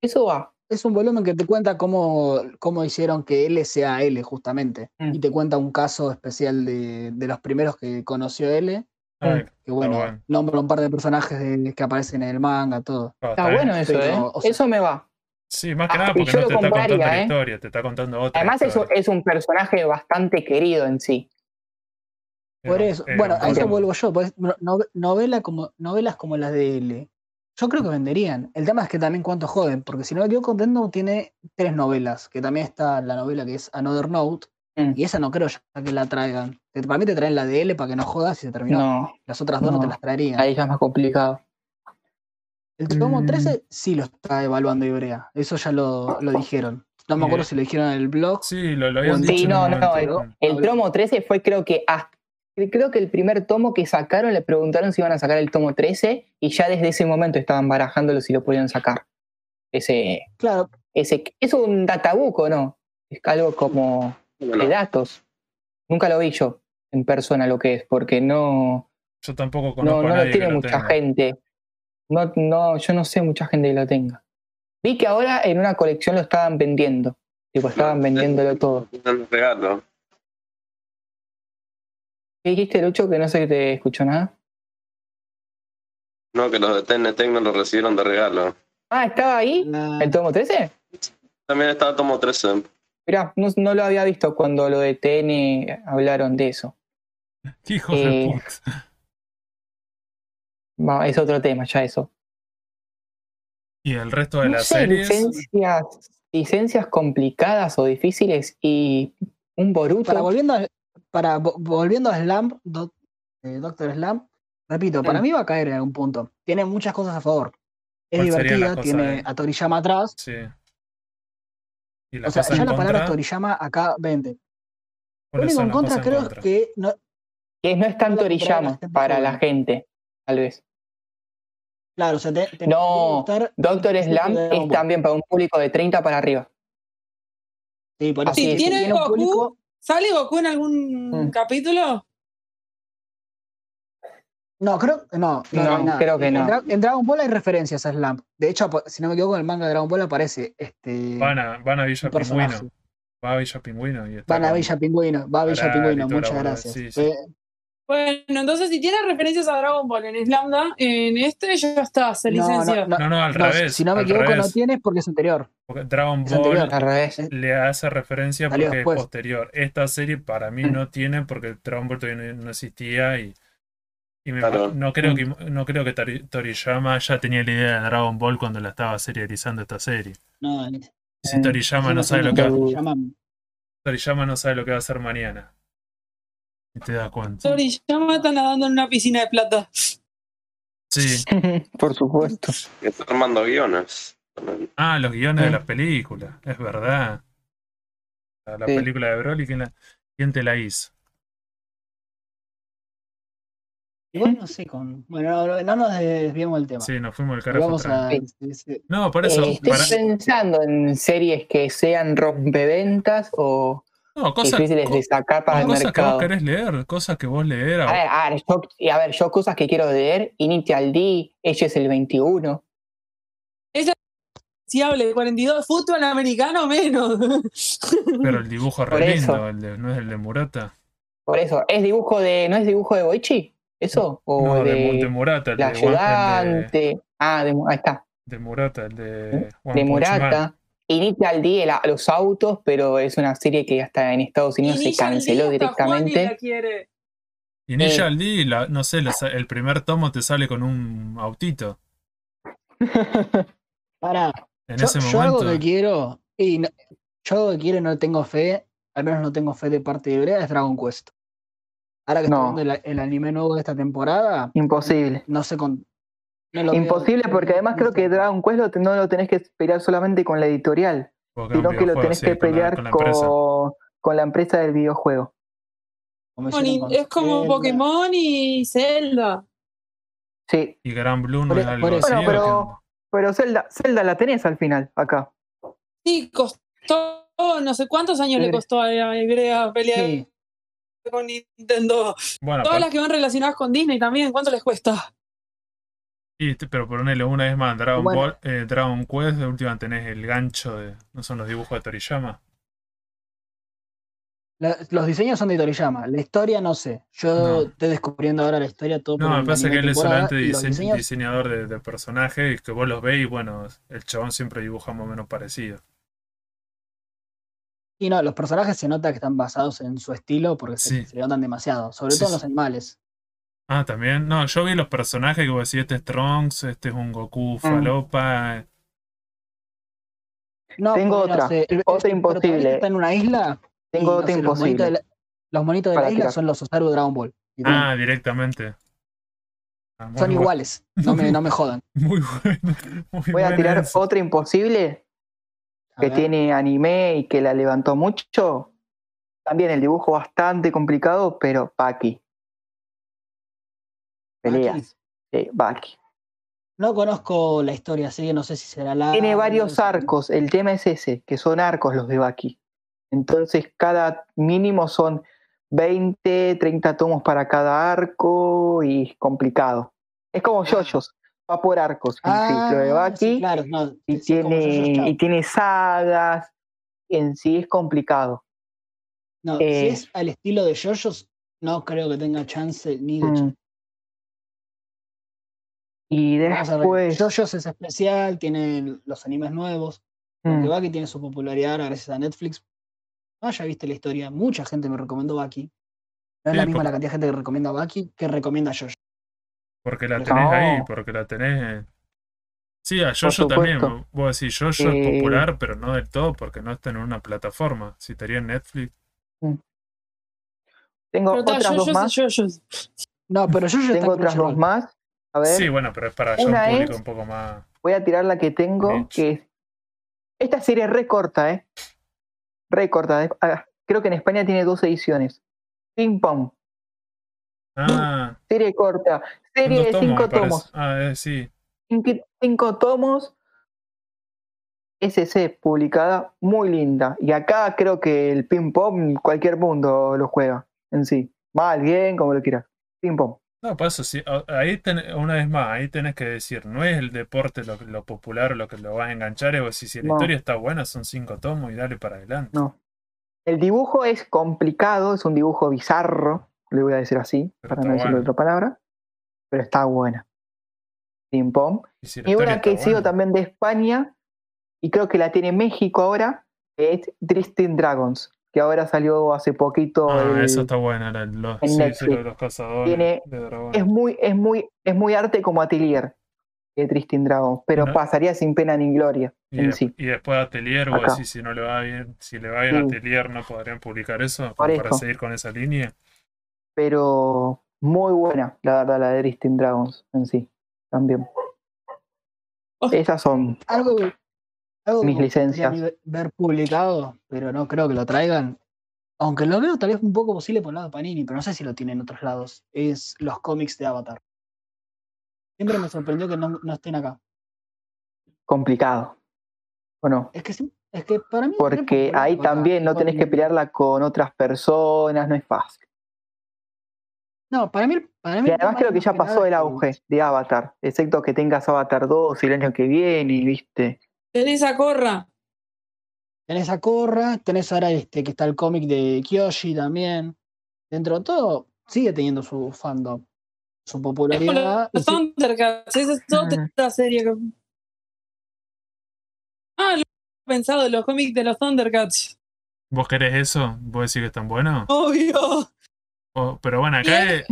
eso va es un volumen que te cuenta cómo, cómo hicieron que L sea L, justamente. Mm. Y te cuenta un caso especial de, de los primeros que conoció L. que bueno, nombra un par de personajes que aparecen en el manga, todo. está bueno eso, ¿eh? eso me va. Sí, más que nada porque no te está contando la ¿eh? historia, te está contando otra. Además, eso es un personaje bastante querido en sí. Por eso, bueno, a eso vuelvo yo. Pues, novela como, novelas como las de L, yo creo que venderían. El tema es que también cuánto joden, porque si no me equivoco, Death Note tiene tres novelas, que también está la novela que es Another Note, mm. y esa no creo ya que la traigan. Para mí te traen la de L para que no jodas y se terminó. No, Las otras dos no, te las traerían. Ahí ya es más complicado. El tomo 13 mm. sí lo está evaluando Ibrea, eso ya lo, lo dijeron. No me acuerdo si lo dijeron en el blog. Sí, lo, lo habían dicho. Sí, no, no, el, el, tomo 13 fue creo que hasta creo que el primer tomo que sacaron le preguntaron si iban a sacar el tomo 13 y ya desde ese momento estaban barajándolo si lo podían sacar. Ese. Claro. Ese, es un databook, ¿o no? es algo como de datos. Nunca lo vi yo en persona lo que es, porque no. Yo tampoco conozco no, no a lo tiene mucha gente. No, no, yo no sé mucha gente que lo tenga. Vi que ahora en una colección lo estaban vendiendo. Tipo, estaban vendiéndolo todo. Un regalo. ¿Qué dijiste, Lucho? Que no sé que te escuchó nada. No, que los de TNT no lo recibieron de regalo. Ah, ¿estaba ahí? ¿El tomo 13? También estaba tomo 13. Mirá, no, no, lo había visto cuando lo de TN hablaron de eso. Hijos de eh, puta. Es otro tema, ya eso. ¿Y el resto de las series? Licencias, licencias complicadas o difíciles y un Boruto. Para volviendo a, para, volviendo a Slam, eh, Doctor Slam, repito, para mí va a caer en algún punto. Tiene muchas cosas a favor. Es divertida, tiene a Toriyama atrás. Sí. o sea, ya la palabra Toriyama acá vende. Lo único en contra creo que no, que no es tan Toriyama para la gente, tal vez. Claro, o sea, te, no, Doctor Slam es también para un público de 30 para arriba. Sí, por eso. Si tiene, Goku, ¿sale Goku en algún mm. capítulo? No, creo, no, no, no creo que en, no. En, Dragon Ball hay referencias a Slam. De hecho, si no me equivoco, en el manga de Dragon Ball aparece este. Van a, van a Villa Pingüino. Va a Villa Pingüino. Y van a Villa Pingüino. Va a Villa Pingüino. Muchas gracias. Sí, sí. Bueno, entonces si tiene referencias a Dragon Ball en Slamda, en este ya está, se licencia. No, no, al revés. Si no me equivoco, no tiene porque es anterior. Porque Dragon Ball le hace referencia porque es posterior. Esta serie para mí no tiene porque Dragon Ball todavía no existía y, y no, creo que, no creo que Toriyama ya tenía la idea de Dragon Ball cuando la estaba serializando esta serie. No, si Toriyama no sabe lo que va, Toriyama no sabe lo que va a hacer mañana. Y te das cuenta. Toriyama está nadando en una piscina de plata. Sí. Por supuesto. Está armando guiones. Ah, los guiones de las películas, es verdad. La, película de Broly, ¿quién, la, ¿quién te la hizo? Igual no sé, con. Bueno, no, nos desviamos del tema. Sí, nos fuimos del carajo. Vamos a... No, por eso. Eh, estoy pensando en series que sean rompeventas o no, cosas, difíciles de sacar para el cosas mercado. que vos querés leer, cosas que vos leer. A ver, a ver, yo, a ver, yo cosas que quiero leer, Initial D, ella es el 21. Ella si hable 42, fútbol americano menos. Pero el dibujo es re lindo, el de, no es el de Murata. Por eso, ¿es dibujo de, no es dibujo de Boichi? ¿Eso? ¿O no, de, de, de Murata, el de ayudante. Ah, de, ahí está. De Murata, el de. de Murata. Initial D a los autos, pero es una serie que hasta en Estados Unidos se canceló directamente. Initial D, no sé, el primer tomo te sale con un autito. Para. En yo, ese yo momento. algo que quiero, y yo algo que quiero y no tengo fe, al menos no tengo fe de parte de Ibrea, es Dragon Quest. Ahora que estoy viendo el, el, anime nuevo de esta temporada. Imposible. No sé con, Imposible, porque además creo que Dragon Quest no lo tenés que pelear solamente con la editorial, sino que lo tenés que pelear con, la empresa del videojuego. es como Pokémon y Zelda. Sí. Y Gran Blue no es algo bueno, pero, pero Zelda, Zelda la tenés al final, acá. Sí, costó, no sé cuántos años le costó a Ibrea pelear con Nintendo. Todas las que van relacionadas con Disney también, ¿cuánto les cuesta? Sí, pero ponele una vez más, Dragon Ball, eh, Dragon Quest, de última tenés el gancho de. ¿No son los dibujos de Toriyama? los diseños son de Toriyama, la historia no sé. Yo estoy descubriendo ahora la historia todo No, me parece que él es solamente diseñador de, de, personajes y que vos los veis y bueno, el chabón siempre dibuja más o menos parecido. Y no, los personajes se nota que están basados en su estilo porque se, se notan demasiado, sobre todo en los animales. Ah, también. No, yo vi los personajes que vos decís, este es Trunks, este es un Goku mm. falopa. No, Tengo otra, otra imposible. Está en una isla. Tengo otra imposible. Los monitos de la, isla son los Osaru de Dragon Ball. Ah, directamente. Ah, son iguales, no me, no me jodan. Muy bueno. Voy a tirar otra imposible que tiene anime y que la levantó mucho. También el dibujo bastante complicado, pero Paki peleas. Sí, Baki. No conozco la historia, así que no sé si será la. Tiene varios arcos, el tema es ese, que son arcos los de Baki. Entonces, cada mínimo son 20, 30 tomos para cada arco y es complicado. Es como yoyos, va por arcos. Ah, lo de Baki, sí, claro, no, y, sí, tiene, yoyos, y tiene sagas. En sí es complicado. No, eh, si es al estilo de JoJo's, no creo que tenga chance ni de Mm. Y a después. JoJo's es especial, tiene los animes nuevos. Porque mm, Baki tiene su popularidad ahora gracias a Netflix. No ya viste la historia, mucha gente me recomendó Baki. No es Sí, la misma por- la cantidad de gente que recomienda Baki que recomienda JoJo. Porque la No. tenés ahí, porque la tenés. Sí, a Jojo también. Vos decís, Jojo Eh, es popular, pero no del todo, porque no está en una plataforma. Si estaría en Netflix. tengo Pero está, otras dos yoyos más. yoyos. No, pero está Tengo en otras dos más. A ver, Sí, bueno, pero es para ya un público es- un poco más. voy a tirar la que tengo, Niche. que es. Esta serie es re corta, ¿eh? Re corta. eh. Ah, Creo que en España tiene dos ediciones. Ping Pong. Ah, Serie corta. Serie de tomos, cinco me parece. tomos. Ah, eh, sí. Cinco tomos. SC publicada, muy linda. Y acá creo que el ping pong cualquier mundo lo juega en sí. Mal, bien, como lo quieras. Ping pong. No, por eso sí. Ahí una vez más, ahí tenés que decir, no es el deporte lo, lo popular lo que lo vas a enganchar, es decir, si la No. historia está buena, son cinco tomos y dale para adelante. No. El dibujo es complicado, es un dibujo bizarro, le voy a decir así, Pero para no bueno. otra palabra. Pero está buena. Ping pong. Y, si Y una que buena. también de España, y creo que la tiene México ahora, es Tristan Dragons, que ahora salió hace poquito. Ah, el- eso está bueno, la- los, en sí, sí, Netflix. los cazadores Tiene- de dragones. es muy, es muy, es muy arte como Atelier de Tristan Dragons, pero pasaría sin pena ni gloria Y, en de- sí. y después Atelier, vos decís, si no le va bien, si le va bien a Sí. Atelier, no podrían publicar eso Por para seguir con esa línea. Pero muy buena, la verdad, la de Tristan Dragons en sí, también. Oh. Esas son algo Mis licencias. ver- publicado, pero no creo que lo traigan. Aunque lo veo tal vez un poco posible por el lado de Panini, pero no sé si lo tienen en otros lados. Es los cómics de Avatar. Siempre me sorprendió que no, no estén acá. complicados, ¿o no? Es que es que para mí. Porque ahí acá, también no tenés que pelearla con otras personas, no es fácil. No, para mí. Para mí Y además creo que ya pasó el auge de Avatar, excepto que tengas Avatar 2 el año que viene, y viste. Tenés a Corra. Tenés a Korra, tenés ahora este que está el cómic de Kyoshi también. Dentro de todo, sigue teniendo su fandom, su popularidad. Los Thundercats. Esa es otra serie que. Ah, lo he pensado, los cómics de los Thundercats. ¿Vos querés eso? ¿Vos decís que están buenos? Obvio. O- pero bueno, acá es-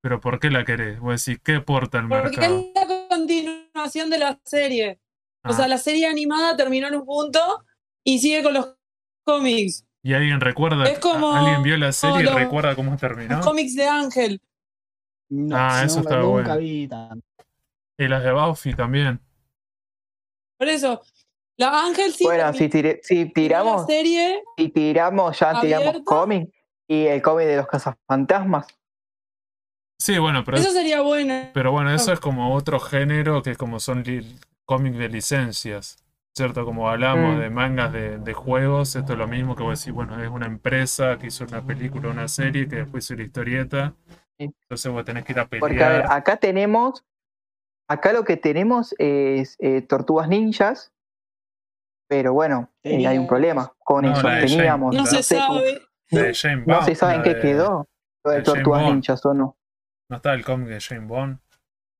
¿Pero por qué la querés? Vos decís, ¿qué aporta al Porque mercado? es la continuación de la serie. O Ah, sea, la serie animada terminó en un punto y sigue con los cómics. ¿Y alguien recuerda? es como- ¿Alguien vio la serie y recuerda cómo terminó? Los cómics de Ángel. No, Ah, no, eso está nunca bueno. vi tanto. Y las de Buffy también. Por eso, la Ángel sí bueno, si, tire- si la tiramos, serie. si tiramos, ya tiramos cómic y el cómic de los cazafantasmas. Sí, bueno, pero, Eso sería bueno. pero bueno, eso es como otro género que es como son cómics de licencias. ¿Cierto? Como hablamos Mm. de mangas de, de juegos, esto es lo mismo que vos decís, bueno, es una empresa que hizo una película, una serie, que después hizo la historieta. Sí. Entonces vos tenés que ir a Porque a ver, pelear. acá tenemos, acá lo que tenemos es eh, tortugas ninjas, pero bueno, eh, hay un problema con No, eso. Teníamos, No se sé cómo- sabe. de Jane no Bond, se sabe en qué de- quedó lo de tortugas ninjas o no. ¿No está el cómic de Jane Bond?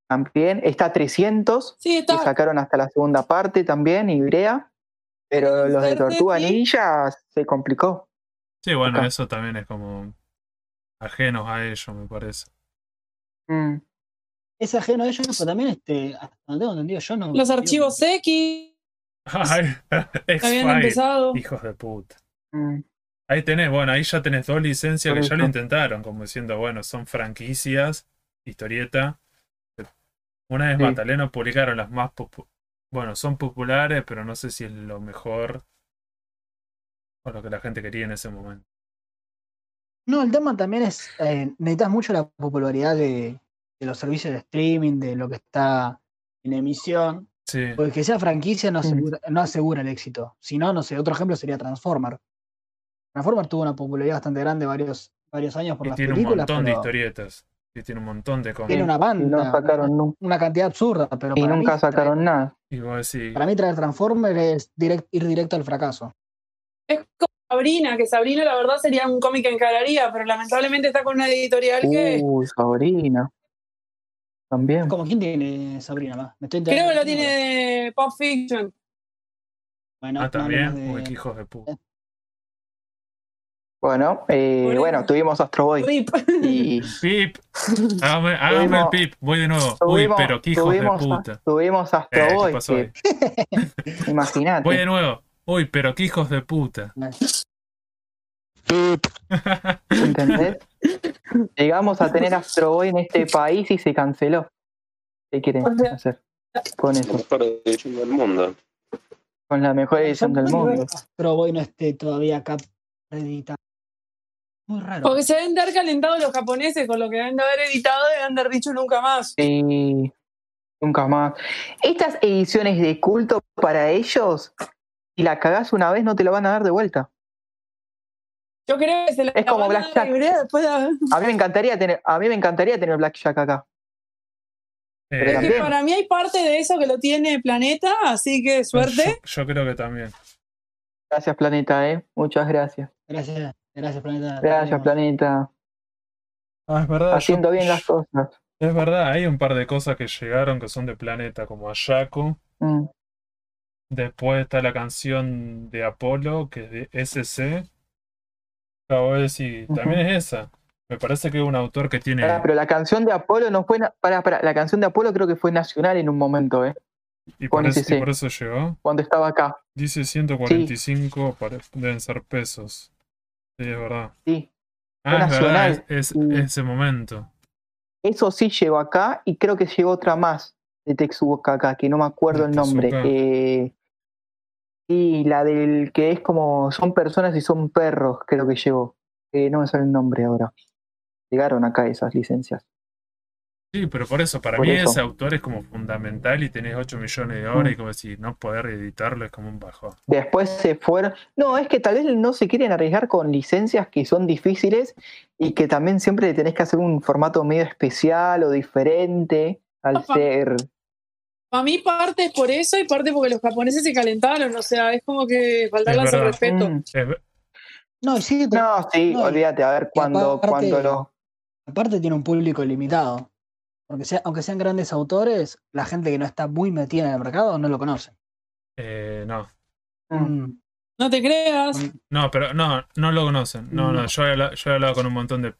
También está 300, Sí, que está. sacaron hasta la segunda parte también, Ibrea, pero los de sí. ninjas se complicó. Sí, bueno, Acá. eso también es como ajenos a ello, me parece. Mm. Es ajeno a ellos, pero también, este, hasta donde tengo entendido, yo no. Los archivos X Ay, habían empezado. hijos de puta. Mm. Ahí tenés, bueno, ahí ya tenés dos licencias Por que ya lo intentaron, como diciendo, bueno, son franquicias, historieta. Una vez Sí. Mataleno publicaron las más popu- bueno, son populares, pero no sé si es lo mejor o lo que la gente quería en ese momento. No, el tema también es, eh, necesitas mucho la popularidad de, de los servicios de streaming, de lo que está en emisión, Sí, porque que sea franquicia no asegura, no asegura el éxito. Si no, no sé, otro ejemplo sería Transformer. Transformers tuvo una popularidad bastante grande varios, varios años por y las tiene películas. un montón de historietas. Y tiene un montón de Tiene cómics. una banda, no sacaron una, nunca. una cantidad absurda, pero Y para nunca mí, sacaron nada. Y vos decís, Para mí traer Transformers es direct- ir directo al fracaso. Es como Sabrina, que Sabrina la verdad sería un cómic que encararía, pero lamentablemente está con una editorial que Uy, Sabrina. También. Como quién tiene Sabrina más? Me estoy creo que lo tiene de Pop Fiction. Bueno, ah, no también. de- Uy, qué hijos de puta. Bueno, eh, bueno, tuvimos Astro Boy. Rip. Y Pip, hágame, hágame el pip. Voy de nuevo. Uy, pero qué hijos de puta. tuvimos Astro Eh, ¿qué Boy. que- Imagínate. Voy de nuevo. Uy, pero qué hijos de puta. ¿Entendés? Llegamos a tener Astro Boy en este país y se canceló. ¿Qué quieren hacer con eso? Mejor edición del mundo. Con la mejor edición del mundo. Astro Boy no esté todavía acá reeditado. Muy raro. Porque se deben de haber calentado los japoneses con lo que deben de haber editado y deben de haber dicho nunca más. Y nunca más. Estas ediciones de culto para ellos, si la cagás una vez, no te lo van a dar de vuelta. Yo creo que se la Es como van a Black dar Jack. libre después de haber- A mí me encantaría tener, a mí me encantaría tener Blackjack acá. Eh, Es que para mí hay parte de eso que lo tiene Planeta, así que suerte. Yo, yo creo que también. Gracias, Planeta, eh. Muchas gracias. Gracias, gracias, Planeta. Gracias, Planeta. Ah, es verdad. Haciendo yo- bien las cosas. Es verdad, hay un par de cosas que llegaron que son de planeta, como Ayaku. Mm. Después está la canción de Apolo, que es de SC. Acabo de decir, Ujú. también es esa. Me parece que es un autor que tiene. Pará, pero la canción de Apolo no fue. na- Pará, pará, la canción de Apolo creo que fue nacional en un momento, ¿eh? Y por, eso, y por eso llegó. Cuando estaba acá. Dice 145, pare- deben ser pesos. Sí, es verdad. Sí. Ah, es verdad, nacional. es, es ese momento. Eso sí llegó acá y creo que llegó otra más de Tetsuoka acá, que no me acuerdo De el nombre. Eh, y la del que es como son personas y son perros, creo que llegó. Eh, no me sale el nombre ahora. Llegaron acá esas licencias. Sí, pero por eso, para Por mí eso. ese autor es como fundamental y tenés 8 millones de horas y como decir, no poder editarlo es como un bajón. Después se fueron. No, es que tal vez no se quieren arriesgar con licencias que son difíciles y que también siempre tenés que hacer un formato medio especial o diferente al Opa. ser. A mí parte es por eso y parte porque los japoneses se calentaron, o sea, es como que faltarle Es al respeto. Mm. No, sí, No, sí, No, olvídate, a ver cuando, aparte- cuando lo. aparte tiene un público limitado. Porque sea, aunque sean grandes autores, la gente que no está muy metida en el mercado no lo conoce. eh, no. Mm. No te creas. No, pero no, no lo conocen. No, no, No. yo he, habla- yo he hablado con un montón de.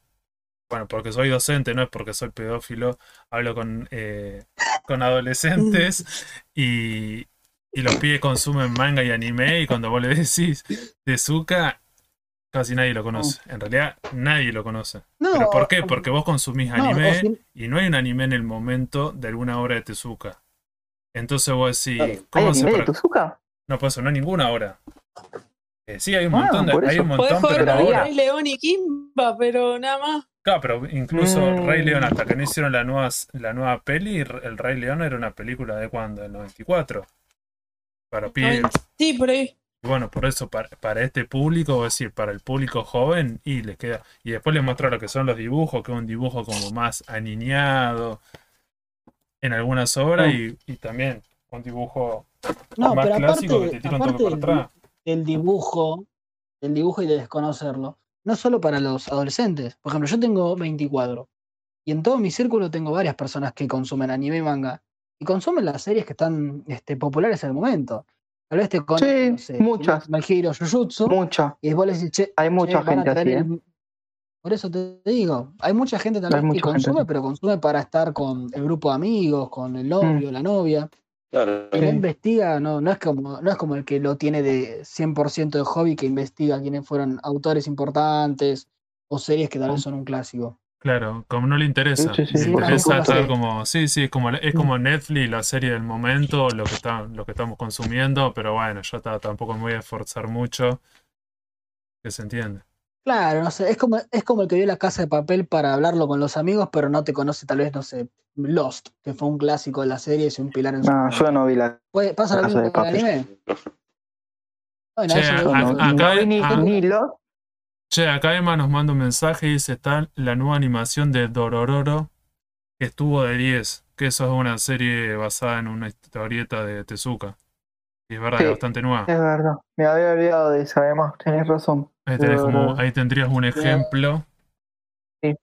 Bueno, porque soy docente, no es porque soy pedófilo. Hablo con, eh, con adolescentes y, y los pibes consumen manga y anime. Y cuando vos le decís Tezuka, casi nadie lo conoce. En realidad, nadie lo conoce. No, ¿Pero por qué? Porque vos consumís no, anime y no hay un anime en el momento de alguna obra de Tezuka. Entonces vos decís, Claro. ¿Hay ¿cómo se anime de Tuzuka? No, por eso no hay ninguna obra. Eh, sí, hay un Ah, montón, de, hay un Podés montón, joder pero ahora. Rey León y Kimba, pero nada más. Claro, pero incluso Mm. Rey León, hasta que no hicieron la nueva, la nueva peli, el Rey León era una película de cuándo, del 94. Para pibes. Sí, por ahí. Y bueno, por eso, para, para este público, es decir, para el público joven, y les queda. Y después les muestro lo que son los dibujos, que es un dibujo como más aniñado en algunas obras, y, y también un dibujo no, más pero clásico aparte, que te tira un toque para atrás. del dibujo, del dibujo y de desconocerlo, no solo para los adolescentes. Por ejemplo, yo tengo 24 y en todo mi círculo tengo varias personas que consumen anime y manga y consumen las series que están este, populares en el momento. Tal vez te con Sí, no sé, muchas. Hero, Jujutsu, Mucha. y vos le decís, che, Hay mucha gente así, ¿eh? el- Por eso te digo, hay mucha gente también que mucha consume, pero consume para estar con el grupo de amigos, con el novio, la novia. Claro. que no Sí. investiga, no, no, es como, no es como el que lo tiene de 100% de hobby, que investiga quiénes fueron autores importantes o series que tal vez son un clásico. Claro, como no le interesa. Sí, sí, sí, le interesa estar sí. como. Sí, sí, es como, es como Netflix, la serie del momento, lo que, está, lo que estamos consumiendo, pero bueno, yo ta- tampoco me voy a esforzar mucho. Que se entiende. Claro, no sé, es como, es como el que vio la casa de papel para hablarlo con los amigos, pero no te conoce tal vez, no sé, Lost, que fue un clásico de la serie y un pilar en su No, yo no vi la. Puede- ¿Pasa lo Casa mismo de con el Papel. anime? Bueno, Che, eso a- no, acá- no vi ni, ah. ni Lost, Che, acá Emma nos manda un mensaje y dice, está la nueva animación de Dorororo, que estuvo de 10, que eso es una serie basada en una historieta de Tezuka. Y es verdad, es bastante nueva. Es verdad, me había olvidado de eso, además, tenés razón. Ahí, tendrías un ejemplo. Sí.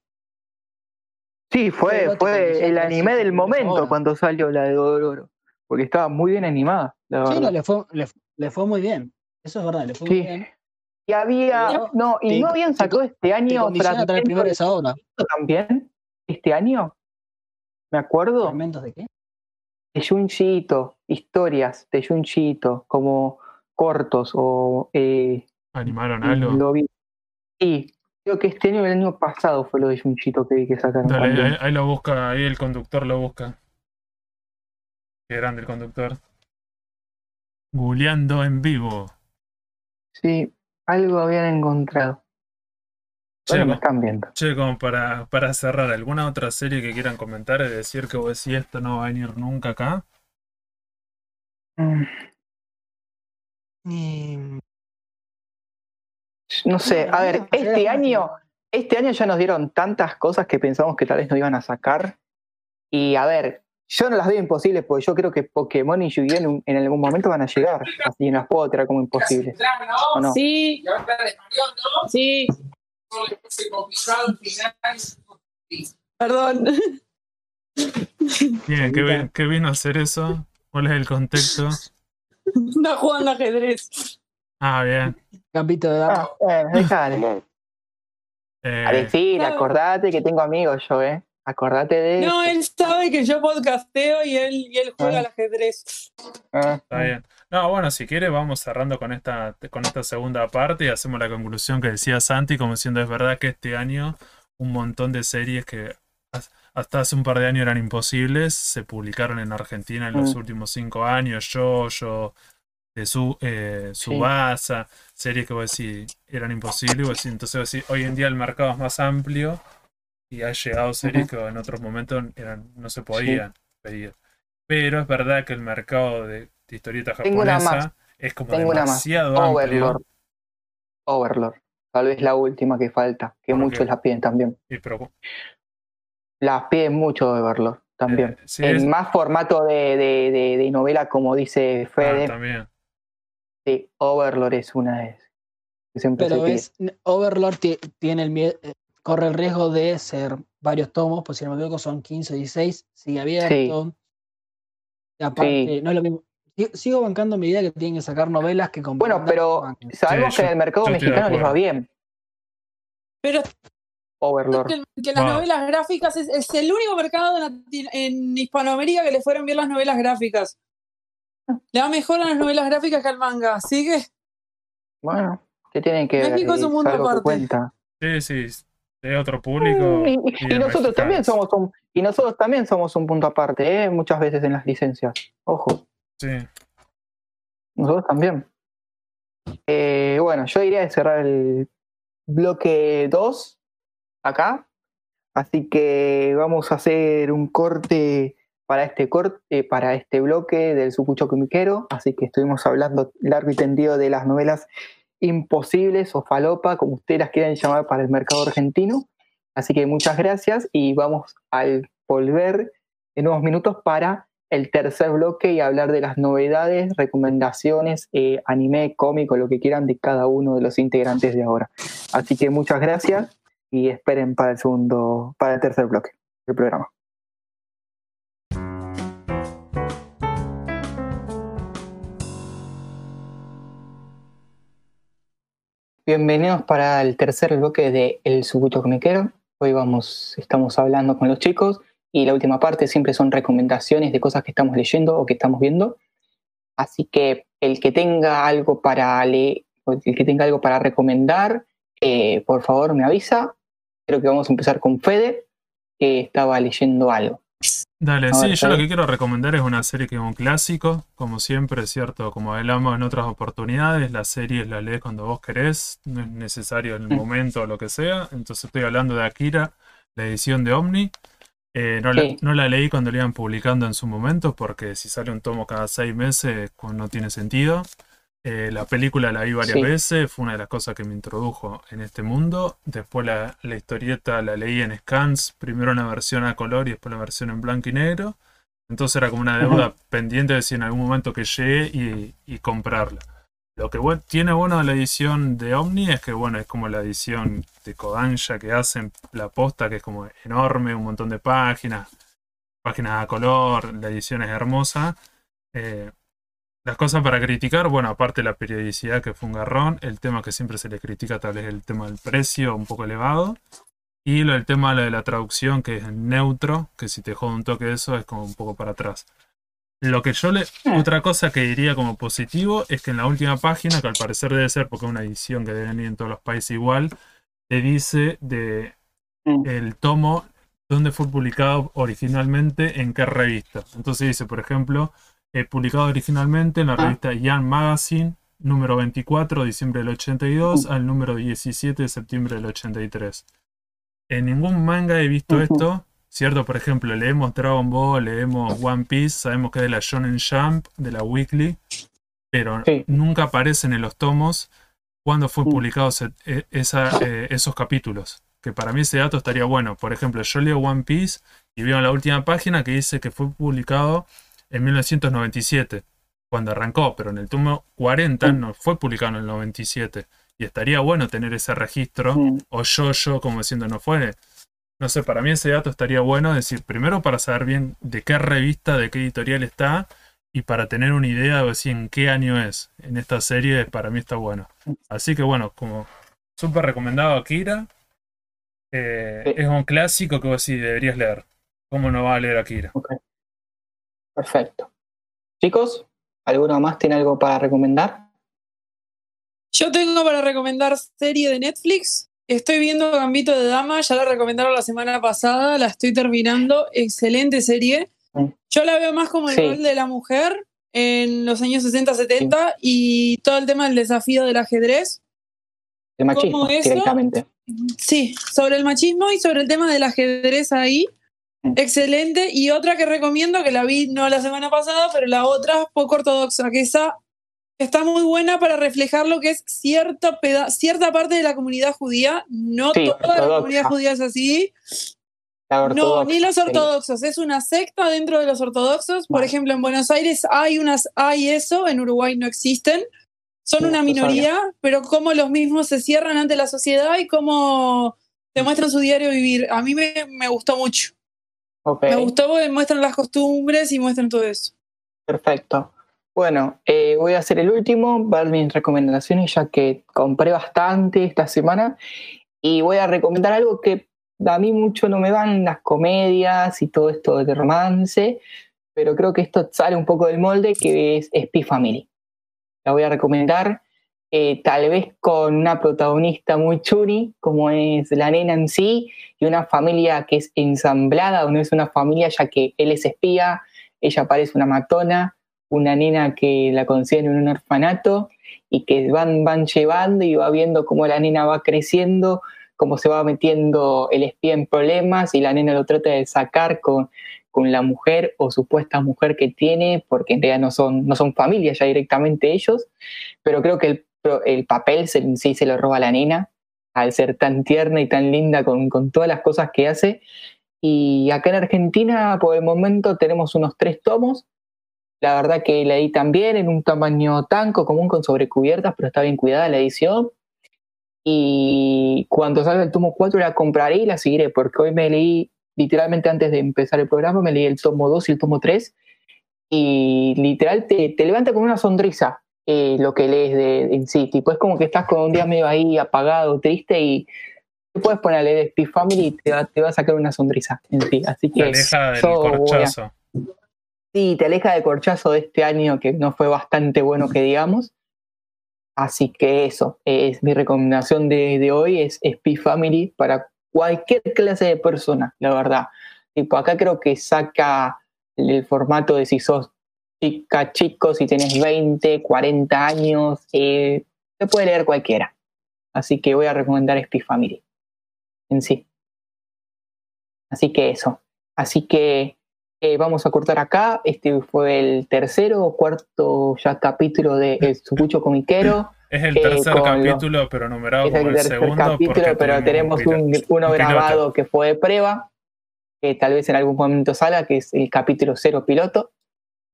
Sí, fue, fue el anime del momento cuando salió la de Dororo, porque estaba muy bien animada. sí, le fue, le, fue muy bien, eso es verdad, le fue muy bien. Y había, no, y no habían sacado este año ahora. también, este año, me acuerdo. ¿Fragmentos de qué? De Junchito, historias de Junchito, como cortos o... Eh, ¿Animaron algo? Lo vi. Sí, creo que este año el año pasado fue lo de Junchito que vi que sacaron. Dale, ahí, lo busca, ahí el conductor lo busca. Qué grande el conductor. Googleando en vivo. Sí, algo habían encontrado. Che, me están viendo. Che, como para, para cerrar, ¿alguna otra serie que quieran comentar y decir que vos decís esto no va a venir nunca acá? Mm. No sé, a ver, este año, este año ya nos dieron tantas cosas que pensamos que tal vez no iban a sacar. Y a ver, yo no las veo imposibles porque yo creo que Pokémon y Yu-Gi-Oh! En, algún momento van a llegar. Así no las puedo tirar como imposibles. Sí. Sí. Perdón. Bien, ¿qué, ¿qué vino a hacer eso? ¿Cuál es el contexto? Está jugando ajedrez. Ah, bien. Campito de. Ah, bueno, déjale. Eh, sí, acordate que tengo amigos yo, ¿eh? Acordate de. No, él sabe que yo podcasteo y él, y él juega ah. al ajedrez. Ah. Está bien. No, bueno, si quiere, vamos cerrando con esta, con esta segunda parte y hacemos la conclusión que decía Santi, como diciendo, es verdad que este año un montón de series que hasta hace un par de años eran imposibles, se publicaron en Argentina en los mm. últimos cinco años, Yo, Yo, de su, eh, Subasa, series que vos decís eran imposibles, entonces hoy en día el mercado es más amplio y ha llegado series que en otros momentos eran, no se podían pedir. Pero es verdad que el mercado de, historieta japonesa es como demasiado amplio. Overlord. Tal vez la última que falta, que muchos la piden también. Y pero... Las piden mucho Overlord también. Eh, en más formato de, de, novela, como dice Fede. Ah, también. Sí, Overlord es una de Pero es, Overlord tiene el miedo, corre el riesgo de ser varios tomos, pues si no me equivoco son 15 o 16, sigue abierto. aparte, no es lo mismo. Sigo bancando mi idea que tienen que sacar novelas que Bueno, pero sabemos que en el mercado mexicano les va bien. Pero Overlord. Que, las novelas gráficas es, el único mercado en, Hispanoamérica que le fueron bien las novelas gráficas. Le va mejor a las novelas gráficas que al manga, ¿así que? Bueno, ¿qué tienen que México es un mundo aparte. Sí, sí, es otro público. Y, nosotros también somos un, y nosotros también somos un punto aparte, ¿eh? muchas veces en las licencias. Ojo. Sí. Nosotros también. Eh, bueno, yo iría a cerrar el bloque 2 acá. Así que vamos a hacer un corte para este corte, para este bloque del Sucucho Comiquero. Así que estuvimos hablando largo y tendido de las novelas imposibles o falopa, como ustedes las quieran llamar para el mercado argentino. Así que muchas gracias y vamos al volver en unos minutos para el tercer bloque y hablar de las novedades, recomendaciones, eh, anime, cómico, lo que quieran de cada uno de los integrantes de ahora. Así que muchas gracias y esperen para el segundo, para el tercer bloque del programa. Bienvenidos para el tercer bloque de El Subuto Comiquero. Hoy vamos, estamos hablando con los chicos y la última parte siempre son recomendaciones de cosas que estamos leyendo o que estamos viendo. Así que el que tenga algo para leer, el que tenga algo para recomendar, eh, por favor me avisa. Creo que vamos a empezar con Fede, que estaba leyendo algo. Dale, sí, yo lo que quiero recomendar es una serie que es un clásico, como siempre, ¿cierto? Como hablamos en otras oportunidades, las series las lees cuando vos querés, no es necesario en el momento o lo que sea. Entonces estoy hablando de Akira, la edición de Omni. Eh, no, la, leí cuando la iban publicando en su momento, porque si sale un tomo cada seis meses, pues no tiene sentido. Eh, la película la vi varias veces, fue una de las cosas que me introdujo en este mundo. Después la, historieta la leí en scans, primero una versión a color y después la versión en blanco y negro. Entonces era como una deuda pendiente de si en algún momento que llegue y, comprarla. Lo que tiene bueno la edición de Omni es que bueno, es como la edición de Kodansha que hacen la posta, que es como enorme, un montón de páginas, páginas a color, la edición es hermosa. Eh, las cosas para criticar, bueno, aparte la periodicidad que fue un garrón, el tema que siempre se le critica tal vez el tema del precio un poco elevado. Y el tema de la traducción que es neutro, que si te jode un toque de eso es como un poco para atrás. Lo que yo le. Hmm. Otra cosa que diría como positivo es que en la última página, que al parecer debe ser porque es una edición que deben ir en todos los países igual, te dice de hmm. el tomo donde fue publicado originalmente, en qué revista. Entonces dice, por ejemplo, eh, publicado originalmente en la ah. revista Young Magazine, número 24, diciembre del 82, uh. al número 17 de septiembre del 83. En ningún manga he visto esto, ¿cierto? Por ejemplo, leemos Dragon Ball, leemos One Piece, sabemos que es de la Shonen Jump, de la Weekly, pero nunca aparecen en los tomos cuando fue mm. publicados e, eh, esos capítulos. Que para mí ese dato estaría bueno. Por ejemplo, yo leo One Piece y veo en la última página que dice que fue publicado en 1997, cuando arrancó, pero en el tomo 40 no fue publicado en el 97. Y estaría bueno tener ese registro, o yo, yo, como diciendo no fue. No sé, para mí ese dato estaría bueno, decir, primero para saber bien de qué revista, de qué editorial está, y para tener una idea de si en qué año es. En esta serie para mí está bueno. Así que bueno, como súper recomendado Akira. Eh, es un clásico que vos sí deberías leer. ¿Cómo no va a leer Akira? Perfecto. Chicos, ¿alguno más tiene algo para recomendar? Yo tengo para recomendar serie de Netflix. Estoy viendo Gambito de Dama, ya la recomendaron la semana pasada, la estoy terminando. Excelente serie. Yo la veo más como el rol de la mujer en los años 60-70 y todo el tema del desafío del ajedrez. El machismo, directamente. Sí, sobre el machismo y sobre el tema del ajedrez ahí. Excelente. Y otra que recomiendo, que la vi no la semana pasada, pero la otra poco ortodoxa, que esa está muy buena para reflejar lo que es cierta, cierta parte de la comunidad judía. No toda la comunidad judía es así. No, ni los ortodoxos. Es una secta dentro de los ortodoxos. Por ejemplo, en Buenos Aires hay unas, hay eso, en Uruguay no existen. Son una minoría, pero cómo los mismos se cierran ante la sociedad y cómo te muestran su diario vivir. A mí me gustó mucho. Me gustó porque muestran las costumbres y muestran todo eso. Perfecto. Bueno, eh, voy a hacer el último, dar mis recomendaciones ya que compré bastante esta semana y voy a recomendar algo que a mí mucho no me van las comedias y todo esto de romance, pero creo que esto sale un poco del molde que es Spy Family. La voy a recomendar eh, tal vez con una protagonista muy churi, como es la nena en sí, y una familia que es ensamblada, o no es una familia ya que él es espía, ella parece una matona, una nena que la consiguen en un orfanato y que van, van llevando y va viendo cómo la nena va creciendo, cómo se va metiendo el espía en problemas y la nena lo trata de sacar con, con la mujer o supuesta mujer que tiene, porque en realidad no son, no son familia ya directamente ellos, pero creo que el el papel en sí se lo roba la nena, al ser tan tierna y tan linda con, todas las cosas que hace. Y acá en Argentina, por el momento, tenemos unos tres tomos. La verdad que leí también en un tamaño tanco común con sobrecubiertas, pero está bien cuidada la edición. Y cuando salga el tomo 4 la compraré y la seguiré, porque hoy me leí, literalmente antes de empezar el programa, me leí el tomo 2 y el tomo 3. Y literal te, te levanta con una sonrisa eh, lo que lees de, en sí. Tipo, es como que estás con un día medio ahí apagado, triste y tú puedes poner a leer Speed Family y te va, te va, a sacar una sonrisa en sí. Así que. Te aleja del corchazo. Sí, te aleja del corchazo de este año que no fue bastante bueno que digamos. Así que eso, es mi recomendación de, de hoy, es Speed Family para cualquier clase de persona, la verdad. Tipo, acá creo que saca el formato de si sos chica, chico, si tienes 20, 40 años, eh, se puede leer cualquiera. Así que voy a recomendar Spy Family en sí. Así que eso. Así que Eh, vamos a cortar acá. Este fue el tercero o cuarto ya capítulo de El Sucucho Comiquero. Es el tercer capítulo, pero numerado es como el, tercer segundo capítulo, pero tenemos uno grabado que fue de prueba, que tal vez en algún momento salga, que es el capítulo cero piloto.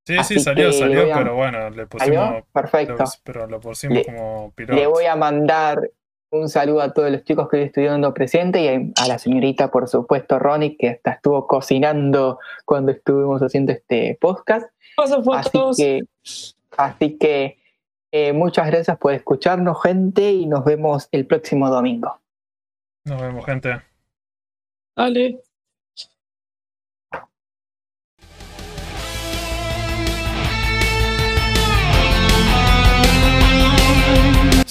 Sí, sí, salió, salió, pero bueno, le pusimos. Perfecto. pero lo pusimos como piloto. Le voy a mandar un saludo a todos los chicos que hoy estudiando presente y a, la señorita, por supuesto, Ronnie, que hasta estuvo cocinando cuando estuvimos haciendo este podcast. Así que, así que eh, muchas gracias por escucharnos, gente, y nos vemos el próximo domingo. Nos vemos, gente. Dale.